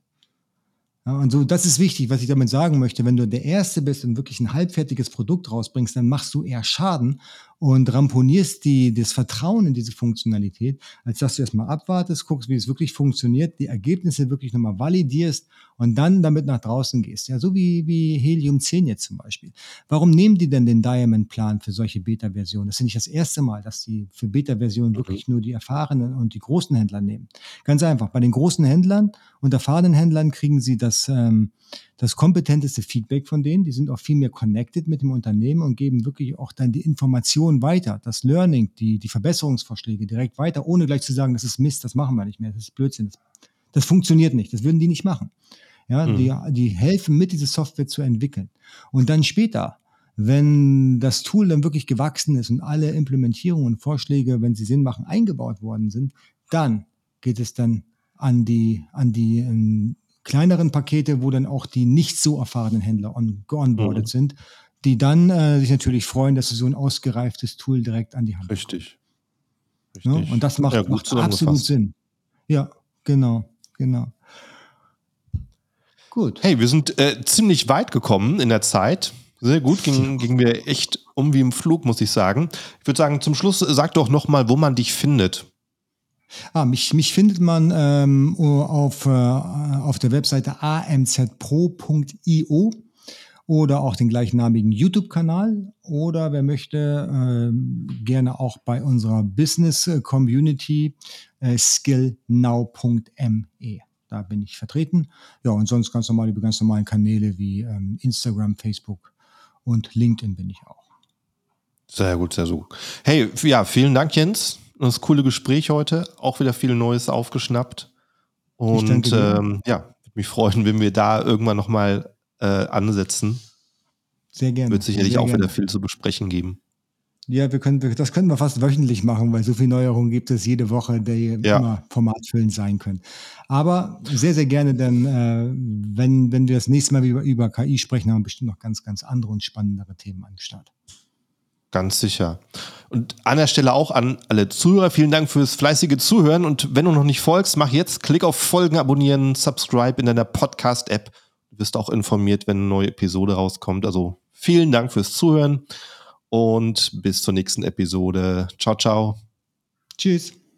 Ja, und so, das ist wichtig, was ich damit sagen möchte. Wenn du der Erste bist und wirklich ein halbfertiges Produkt rausbringst, dann machst du eher Schaden und ramponierst die, das Vertrauen in diese Funktionalität, als dass du erstmal abwartest, guckst, wie es wirklich funktioniert, die Ergebnisse wirklich nochmal validierst und dann damit nach draußen gehst. Ja, so wie, wie Helium 10 jetzt zum Beispiel. Warum nehmen die denn den Diamond-Plan für solche Beta-Versionen? Das ist nicht das erste Mal, dass die für Beta-Versionen mhm. wirklich nur die erfahrenen und die großen Händler nehmen. Ganz einfach. Bei den großen Händlern und erfahrenen Händlern kriegen sie das, ähm, das kompetenteste Feedback von denen. Die sind auch viel mehr connected mit dem Unternehmen und geben wirklich auch dann die Informationen weiter, das Learning, die, die Verbesserungsvorschläge direkt weiter, ohne gleich zu sagen, das ist Mist, das machen wir nicht mehr, das ist Blödsinn. Das, das funktioniert nicht, das würden die nicht machen. Ja, mhm. die, die helfen mit, diese Software zu entwickeln. Und dann später, wenn das Tool dann wirklich gewachsen ist und alle Implementierungen und Vorschläge, wenn sie Sinn machen, eingebaut worden sind, dann geht es dann an die, an die ähm, kleineren Pakete, wo dann auch die nicht so erfahrenen Händler on, geonboardet mhm. sind, die dann äh, sich natürlich freuen, dass sie so ein ausgereiftes Tool direkt an die Hand Richtig. Richtig. Ja, und das macht, ja, macht absolut Sinn. Ja, genau, genau. Gut. Hey, wir sind äh, ziemlich weit gekommen in der Zeit. Sehr gut, ging, ging mir echt um wie im Flug, muss ich sagen. Ich würde sagen, zum Schluss sag doch nochmal, wo man dich findet. Ah, mich, mich findet man ähm, auf, äh, auf der Webseite amzpro.io oder auch den gleichnamigen YouTube-Kanal oder wer möchte, äh, gerne auch bei unserer Business-Community äh, skillnow.me. Da bin ich vertreten. Ja, und sonst ganz normal über ganz normalen Kanäle wie ähm, Instagram, Facebook und LinkedIn bin ich auch. Sehr gut, sehr gut. Hey, ja, vielen Dank, Jens das coole Gespräch heute. Auch wieder viel Neues aufgeschnappt. Und ähm, ja, würde mich freuen, wenn wir da irgendwann nochmal äh, ansetzen. Sehr gerne. Wird sicherlich Sehr auch gerne. wieder viel zu besprechen geben. Ja, wir können, das können wir fast wöchentlich machen, weil so viele Neuerungen gibt es jede Woche, die ja. immer formatfüllend sein können. Aber sehr, sehr gerne dann, äh, wenn, wenn wir das nächste Mal über, über KI sprechen, haben wir bestimmt noch ganz, ganz andere und spannendere Themen am Start. Ganz sicher. Und an der Stelle auch an alle Zuhörer, vielen Dank fürs fleißige Zuhören. Und wenn du noch nicht folgst, mach jetzt Klick auf Folgen, abonnieren, subscribe in deiner Podcast-App. Du wirst auch informiert, wenn eine neue Episode rauskommt. Also vielen Dank fürs Zuhören und bis zur nächsten Episode. Ciao, ciao. Tschüss.